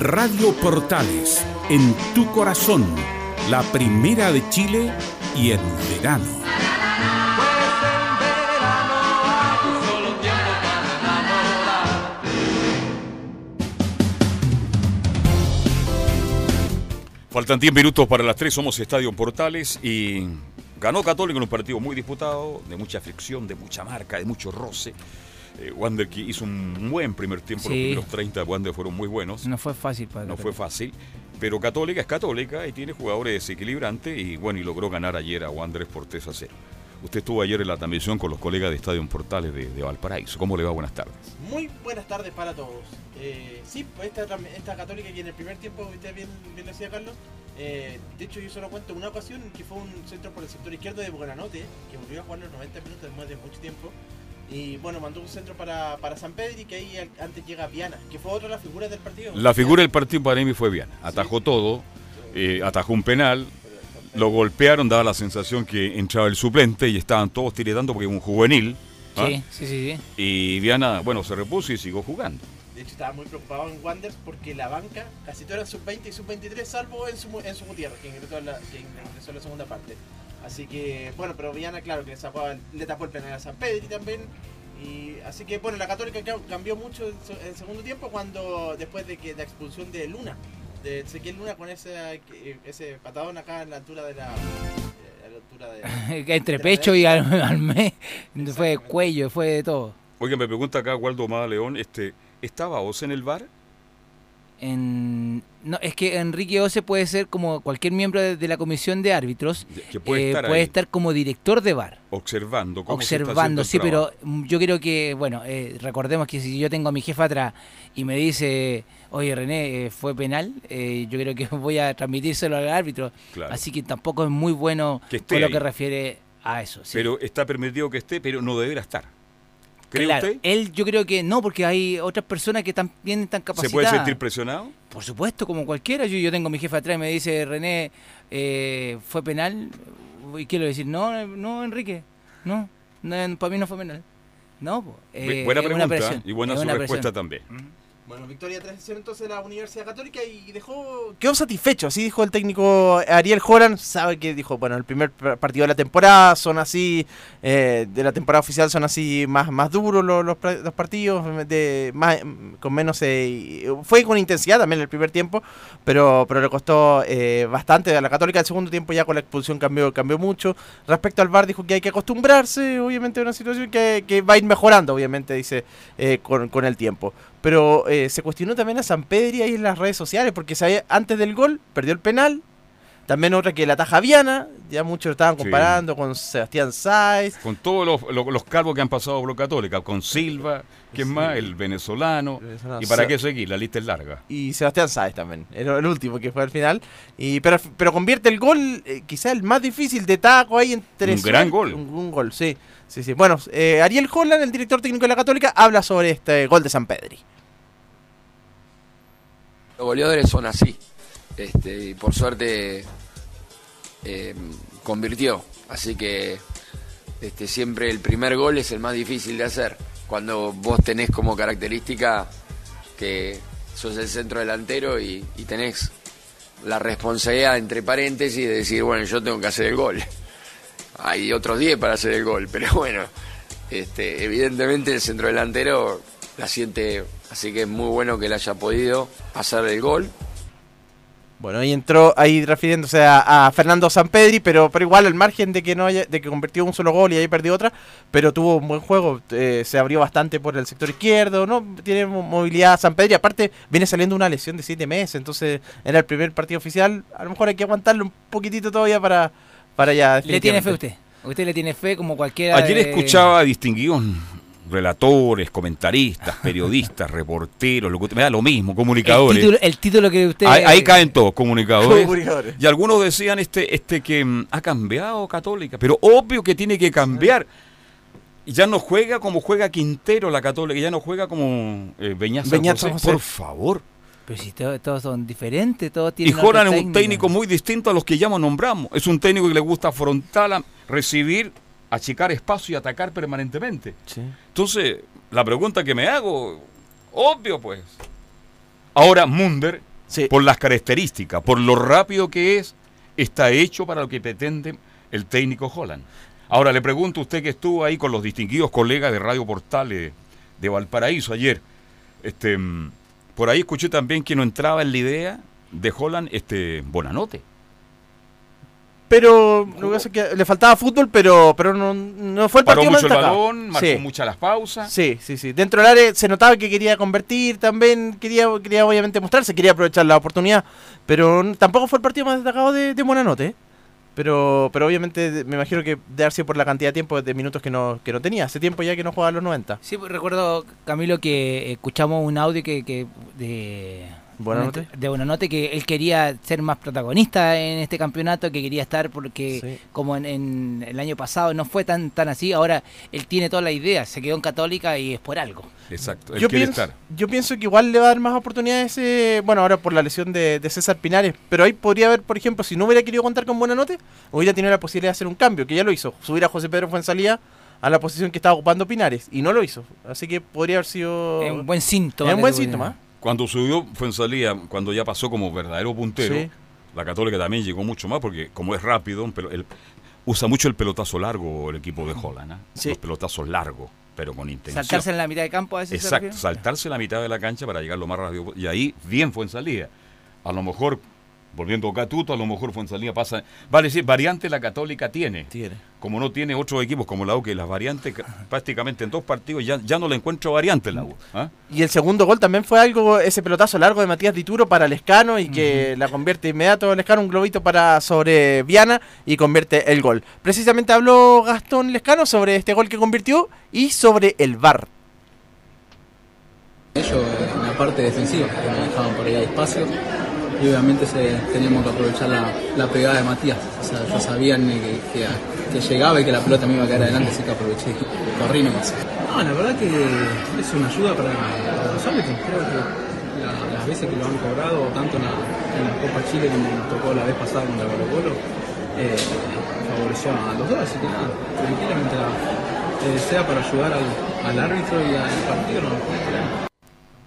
Radio Portales, en tu corazón, la primera de Chile y en verano. Faltan 10 minutos para las 3, somos Estadio Portales y ganó Católico en un partido muy disputado, de mucha fricción, de mucha marca, de mucho roce. Eh, Wander hizo un buen primer tiempo, los Sí. primeros 30 de Wander fueron muy buenos. No fue fácil para No fue fácil, pero Católica es Católica y tiene jugadores desequilibrantes y bueno, y logró ganar ayer a Wanderers por 3 a 0. Usted estuvo ayer en la transmisión con los colegas de Estadio Portales de, de Valparaíso. ¿Cómo le va? Buenas tardes. Muy buenas tardes para todos. Eh, sí, pues esta, esta católica que en el primer tiempo, usted bien, bien lo decía Carlos, eh, de hecho yo solo cuento una ocasión que fue un centro por el sector izquierdo de Buenanote, que volvió a jugar los 90 minutos después de mucho tiempo. Y bueno, mandó un centro para, para San Pedro y que ahí antes llega Viana, que fue otra de las figuras del partido. La figura del partido para mí fue bien. Atajó todo, eh, atajó un penal, lo golpearon, daba la sensación que entraba el suplente y estaban todos tiritando porque un juvenil. ¿ah? Sí, sí, sí, sí. Y Viana, bueno, se repuso y siguió jugando. De hecho, estaba muy preocupado en Wanderers porque la banca casi todo eran sub-20 y sub-23, salvo en su, en su Gutiérrez, que ingresó, en la, que ingresó en la segunda parte. Así que, bueno, pero Viana, claro, que le, le tapó el penal a San Pedro también. Y, así que, bueno, la Católica ca- cambió mucho en, el segundo tiempo cuando, después de que la expulsión de Luna, de Ezequiel Luna con ese, ese patadón acá en la altura de la. eh, a la altura de, Entre de la pecho y derecha. al, al mes. Fue de cuello, fue de todo. Oiga, me pregunta acá Waldo Mada León, este, ¿estaba Oz en el bar? En, no, es que Enrique Ose puede ser como cualquier miembro de, de la comisión de árbitros. Que puede estar puede ahí. estar como director de bar. Observando cómo se está Observando, sí, pero mm, yo creo que, bueno, eh, recordemos que si yo tengo a mi jefa atrás y me dice, oye René, eh, fue penal, eh, yo creo que voy a transmitírselo al árbitro. Claro. Así que tampoco es muy bueno con lo ahí. que refiere a eso. sí. Pero está permitido que esté, pero no deberá estar. ¿Cree Claro, usted? él yo creo que no, porque hay otras personas que también están ¿Se capacitadas. puede sentir presionado? Por supuesto, como cualquiera. Yo, yo tengo a mi jefe atrás y me dice, René, eh, ¿fue penal? Y quiero decir, no, no, Enrique, no, no para mí no fue penal. No, eh, buena pregunta presión, y buena su respuesta presión. también. Bueno, victoria 3-0 entonces la Universidad Católica y dejó... Quedó satisfecho, así dijo el técnico Ariel Joran, sabe que dijo, bueno, el primer partido de la temporada son así, eh, de la temporada oficial son así más, más duros los, los, partidos, de más, con menos... eh, fue con intensidad también el primer tiempo, pero, pero le costó eh, bastante a la Católica. El segundo tiempo ya con la expulsión cambió, cambió mucho. Respecto al VAR dijo que hay que acostumbrarse, obviamente, a una situación que, que va a ir mejorando, obviamente, dice, con, con el tiempo. Pero eh, se cuestionó también a San Pedri ahí en las redes sociales, porque sabía- antes del gol perdió el penal. También otra que la taja Viana, ya muchos lo estaban Sí. comparando con Sebastián Sáez. Con todos los, los, los cargos que han pasado por Católica, con Silva, ¿quién Sí. más? El venezolano. venezolano. ¿Y para qué seguir? La lista es larga. y Sebastián Sáez también, el, el último que fue al final. Y, pero, pero convierte el gol, eh, quizá el más difícil de taco ahí entre Un gran gol. Un, un gol, sí. Sí, sí. Bueno, eh, Ariel Holland, el director técnico de la Católica, habla sobre este gol de San Pedri. Los goleadores son así. Este, y por suerte eh, convirtió. Así que este, siempre el primer gol es el más difícil de hacer. Cuando vos tenés como característica que sos el centro delantero y, y tenés la responsabilidad, entre paréntesis, de decir, bueno, yo tengo que hacer el gol. Hay otros 10 para hacer el gol, pero bueno, este, evidentemente el centro delantero la siente, así que es muy bueno que él haya podido hacer el gol. Bueno, ahí entró ahí refiriéndose a, a Fernando Sampedri, pero, pero igual al margen de que no haya, de que convirtió un solo gol y ahí perdió otra, pero tuvo un buen juego, eh, se abrió bastante por el sector izquierdo, no tiene mo- movilidad Sampedri, aparte viene saliendo una lesión de siete meses, entonces era el primer partido oficial, a lo mejor hay que aguantarlo un poquitito todavía para, para ya. ¿Le tiene fe usted? ¿Usted le tiene fe como cualquiera? Ayer de- escuchaba a distinguidos relatores, comentaristas, periodistas, reporteros, locu- me da lo mismo, el comunicadores. título, el título que usted... Ahí, ahí caen todos, comunicadores. Comunicadores. Y algunos decían este, este que mm, ha cambiado Católica, pero obvio que tiene que cambiar. Y ya no juega como juega Quintero la Católica, ya no juega como eh, José. José. Por favor. Pero si to- todos son diferentes, todos Y tienen... Joran otra es un técnico muy distinto a los que ya nombramos. Es un técnico que le gusta afrontar, a- recibir, achicar espacio y atacar permanentemente. Entonces, la pregunta que me hago, Obvio, pues. Ahora, Munder, por las características, por lo rápido que es, está hecho para lo que pretende el técnico Holland. Ahora, le pregunto a usted que estuvo ahí con los distinguidos colegas de Radio Portales de Valparaíso ayer. Este, mm, por ahí escuché también que no entraba en la idea de Holland este Bonanote. Pero lo que pasa es que le faltaba fútbol, pero pero no, no fue el Paró partido mucho el más destacado. balón, marcó Sí. muchas las pausas. Sí, sí, sí. Dentro del área se notaba que quería convertir también, quería, quería obviamente mostrarse, quería aprovechar la oportunidad, pero tampoco fue el partido más destacado de, de Buenanote. ¿eh? Pero, pero obviamente me imagino que de haber por la cantidad de tiempo de minutos que no, que no tenía. Hace tiempo ya que no jugaba a los 90. Sí, pues, recuerdo, Camilo, que escuchamos un audio que, que de... Buenanote. De Buenanote, que él quería ser más protagonista en este campeonato, que quería estar porque como en, en el año pasado no fue tan tan así, ahora él tiene toda la idea, se quedó en Católica y es por algo. Exacto. Él Yo quiere pienso, estar. yo pienso que igual le va a dar más oportunidades, eh, bueno, ahora por la lesión de, de César Pinares, pero ahí podría haber, por ejemplo, si no hubiera querido contar con Buenanote, hubiera tenido la posibilidad de hacer un cambio, que ya lo hizo, subir a José Pedro Fuensalía a la posición que estaba ocupando Pinares, y no lo hizo, así que podría haber sido... Es un buen síntoma Es un buen síntoma. Cuando subió Fuensalía, cuando ya pasó como verdadero puntero, Sí. la Católica también llegó mucho más porque como es rápido, el- usa mucho el pelotazo largo el equipo de Holland. ¿ah? Sí. Los pelotazos largos, pero con intención. Saltarse en la mitad de campo a veces. se Exacto, saltarse la mitad de la cancha para llegar lo más rápido. Y ahí bien Fuensalía. A lo mejor, volviendo a Catuto, a lo mejor Fuensalía pasa. Vale decir, variante la Católica tiene. Tiene. Como no tiene otros equipos como la U, que las variantes ca- prácticamente en dos partidos ya, ya no le encuentro variante en la U. ¿ah? Y el segundo gol también fue algo, ese pelotazo largo de Matías Dituro para Lescano y que la convierte inmediato Lescano, un globito para sobre Viana y convierte el gol. Precisamente habló Gastón Lescano sobre este gol que convirtió y sobre el VAR. Ellos en la parte defensiva, que nos dejaban por ahí a espacio y obviamente se, teníamos que aprovechar la, la pegada de Matías. O sea, ya sabían eh, que, que- llegaba y que la pelota me iba a caer adelante, así que aproveché y corrí nomás. No, la verdad que es una ayuda para, para los árbitros. Creo que la- las veces que lo han cobrado, tanto en la, en la Copa Chile como nos tocó la vez pasada con la Colo Colo, eh, favoreció a los dos, así que nada, tranquilamente eh, sea para ayudar al, árbitro y al partido, no.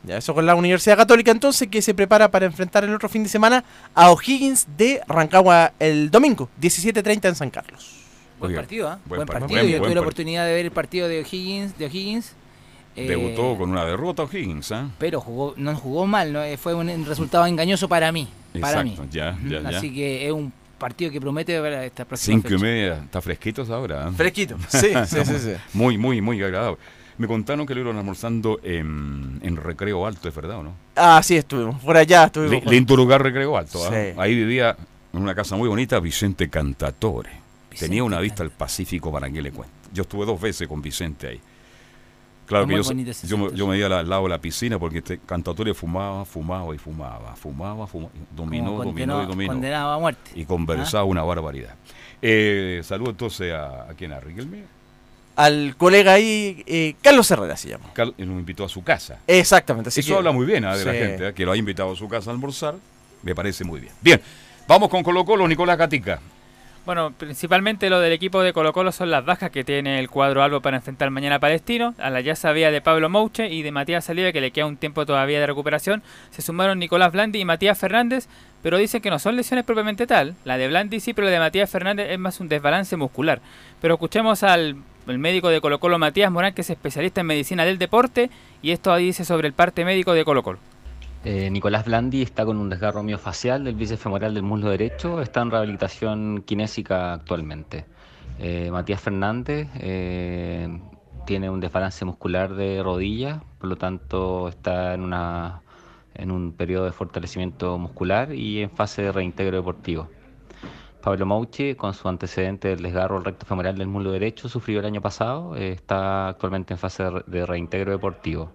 Ya, eso con la Universidad Católica entonces que se prepara para enfrentar el otro fin de semana a O'Higgins de Rancagua el domingo, 17.30 en San Carlos. Buen Oiga, partido, ¿ah? buen Buen, par- partido. buen- Yo tuve la par- oportunidad de ver el partido de O'Higgins. De O'Higgins eh, Debutó con una derrota O'Higgins. ¿ah? pero jugó, no jugó mal, ¿no? Eh, fue un resultado engañoso para mí. Para Exacto, mí. ya, ya. Así que es un partido que promete para esta próxima Cinco y media, está fresquitos ahora. ¿eh? Fresquito, sí, sí, sí, sí. Muy, muy, muy agradable. Me contaron que lo iban almorzando en, en Recreo Alto, ¿es verdad o no? Ah, sí, estuvimos, por allá estuvimos. Li- lindo lugar Recreo Alto. ¿ah? Sí. Ahí vivía en una casa muy bonita Vicente Cantatore. Tenía una vista al Pacífico para que le cuento. Yo estuve dos veces con Vicente ahí. Claro que yo, me- sector. yo me iba al, lado de la piscina porque este Cantatore fumaba, fumaba y fumaba, fumaba, fumaba, dominó, Como dominó y dominó. condenado a muerte. Y conversaba una barbaridad. Eh, saludo entonces a, a quién, a Riquelme. Al colega ahí, eh, Carlos Herrera se llama. Carl- él nos invitó a su casa. Exactamente. Así Eso que- habla muy bien ah, de la gente, ah, que lo ha invitado a su casa a almorzar. Me parece muy bien. Bien, vamos con Colo Colo, Nicolás Gatica. Bueno, principalmente lo del equipo de Colo Colo son las bajas que tiene el cuadro Albo para enfrentar mañana a Palestino. A la ya sabía de Pablo Mouche y de Matías Saliva, que le queda un tiempo todavía de recuperación. Se sumaron Nicolás Blandi y Matías Fernández, pero dicen que no son lesiones propiamente tal. La de Blandi sí, pero la de Matías Fernández es más un desbalance muscular. Pero escuchemos al el médico de Colo Colo, Matías Morán, que es especialista en medicina del deporte, y esto dice sobre el parte médico de Colo Colo. Eh, Nicolás Blandi está con un desgarro miofacial del bíceps femoral del muslo derecho, está en rehabilitación kinésica actualmente. Eh, Matías Fernández eh, tiene un desbalance muscular de rodilla, por lo tanto está en, en un periodo de fortalecimiento muscular y en fase de reintegro deportivo. Pablo Mouchi, con su antecedente del desgarro al recto femoral del muslo derecho, sufrió el año pasado, eh, está actualmente en fase de reintegro deportivo.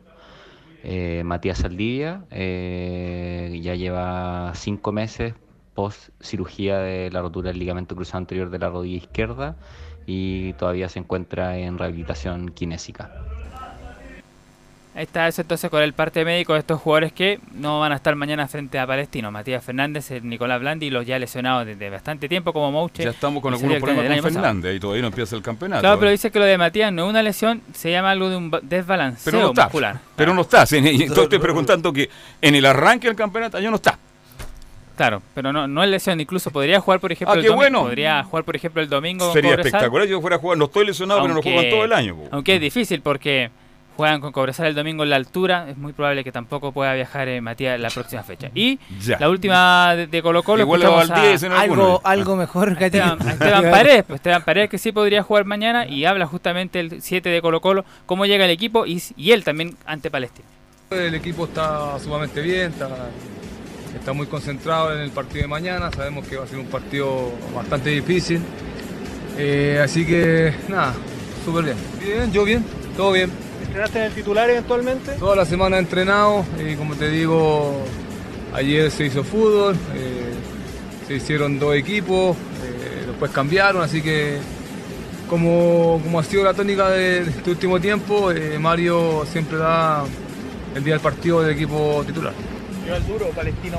Eh, Matías Saldivia eh, ya lleva cinco meses post cirugía de la rotura del ligamento cruzado anterior de la rodilla izquierda y todavía se encuentra en rehabilitación kinésica. Ahí está eso entonces con el parte médico de estos jugadores que no van a estar mañana frente a Palestino. Matías Fernández, Nicolás Blandi y los ya lesionados desde bastante tiempo como Mouche. Ya estamos con algunos problemas con. Fernández y todavía no empieza el campeonato. Claro, pero dice que lo de Matías no es una lesión, se llama algo de un ba- desbalanceo pero no está. muscular. Pero no está. Entonces estoy preguntando que en el arranque del campeonato ya no está. Claro, pero no, no es lesión, incluso podría jugar, por ejemplo, Ah, el domingo. bueno. Podría jugar, por ejemplo, el domingo. Sería espectacular. Yo fuera a jugar. No estoy lesionado, pero no aunque- juegan todo el año. po. Aunque es difícil porque juegan con Cobresal el domingo en la altura, es muy probable que tampoco pueda viajar eh, Matías la próxima fecha. Y Ya. la última de, de Colo Colo Igual a. Algo, algo mejor que Esteban, Esteban Paredes, pues Esteban Paredes que sí podría jugar mañana y habla justamente el 7 de Colo Colo, cómo llega el equipo y, y él también ante Palestina. El equipo está sumamente bien, está, está muy concentrado en el partido de mañana, sabemos que va a ser un partido bastante difícil. Eh, así que nada, súper bien. Bien, yo bien, todo bien. ¿Entrenaste en el titular eventualmente? Toda la semana he entrenado y como te digo, ayer se hizo fútbol, eh, se hicieron dos equipos, eh, después cambiaron, así que como, como ha sido la tónica de, de este último tiempo, eh, Mario siempre da el día del partido del equipo titular. Rival duro, palestino.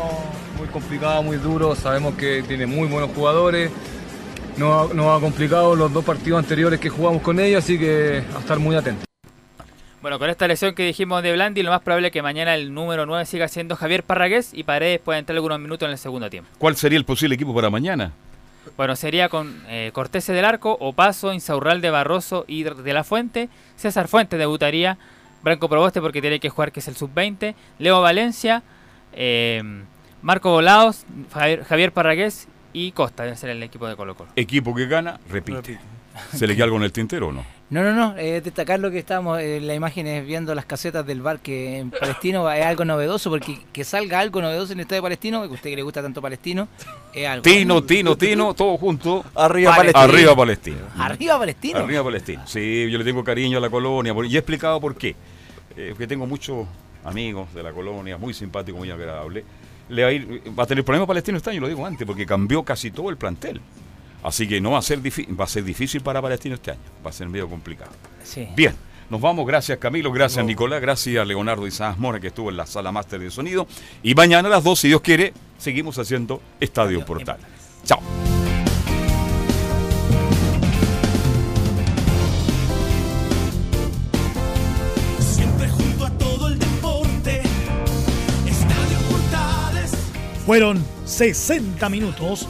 Muy complicado, muy duro, sabemos que tiene muy buenos jugadores, nos ha, nos ha complicado los dos partidos anteriores que jugamos con ellos, así que a estar muy atentos. Bueno, con esta lesión que dijimos de Blandi, lo más probable es que mañana el número 9 siga siendo Javier Parragués y Paredes pueda entrar algunos minutos en el segundo tiempo. ¿Cuál sería el posible equipo para mañana? Bueno, sería con eh, Cortese del Arco, Opaso, Insaurralde, Barroso y de la Fuente. César Fuente debutaría. Branco Proboste porque tiene que jugar, que es el sub-20. Leo Valencia, eh, Marco Volados, Javier, Javier Parragués y Costa debe ser el equipo de Colo Colo. Equipo que gana, repite. ¿Se le queda algo en el tintero o no? No, no, no, eh, destacar lo que estábamos en la imagen es viendo las casetas del bar que en Palestino es algo novedoso, porque que salga algo novedoso en el estadio palestino, que a usted que le gusta tanto Palestino, es algo. Tino, Tino, Tino, todo junto. Arriba Pale- Palestino. Arriba Palestino. Arriba Palestino. Arriba Palestino. Sí, yo le tengo cariño a la colonia. Y he explicado por qué. Eh, porque tengo muchos amigos de la colonia, muy simpáticos, muy agradables. Le va, a ir- va a tener problemas Palestino este año, lo digo antes, porque cambió casi todo el plantel. Así que no va a ser difícil, va a ser difícil para Palestino este año. Va a ser medio complicado. Sí. Bien, nos vamos. Gracias Camilo, gracias Nicolás, gracias a Leonardo Isaac Mora que estuvo en la sala máster de sonido. Y mañana a las 2, si Dios quiere, seguimos haciendo Estadio Portal. Chao. Siempre junto a todo el deporte. Estadio Portales. Fueron 60 minutos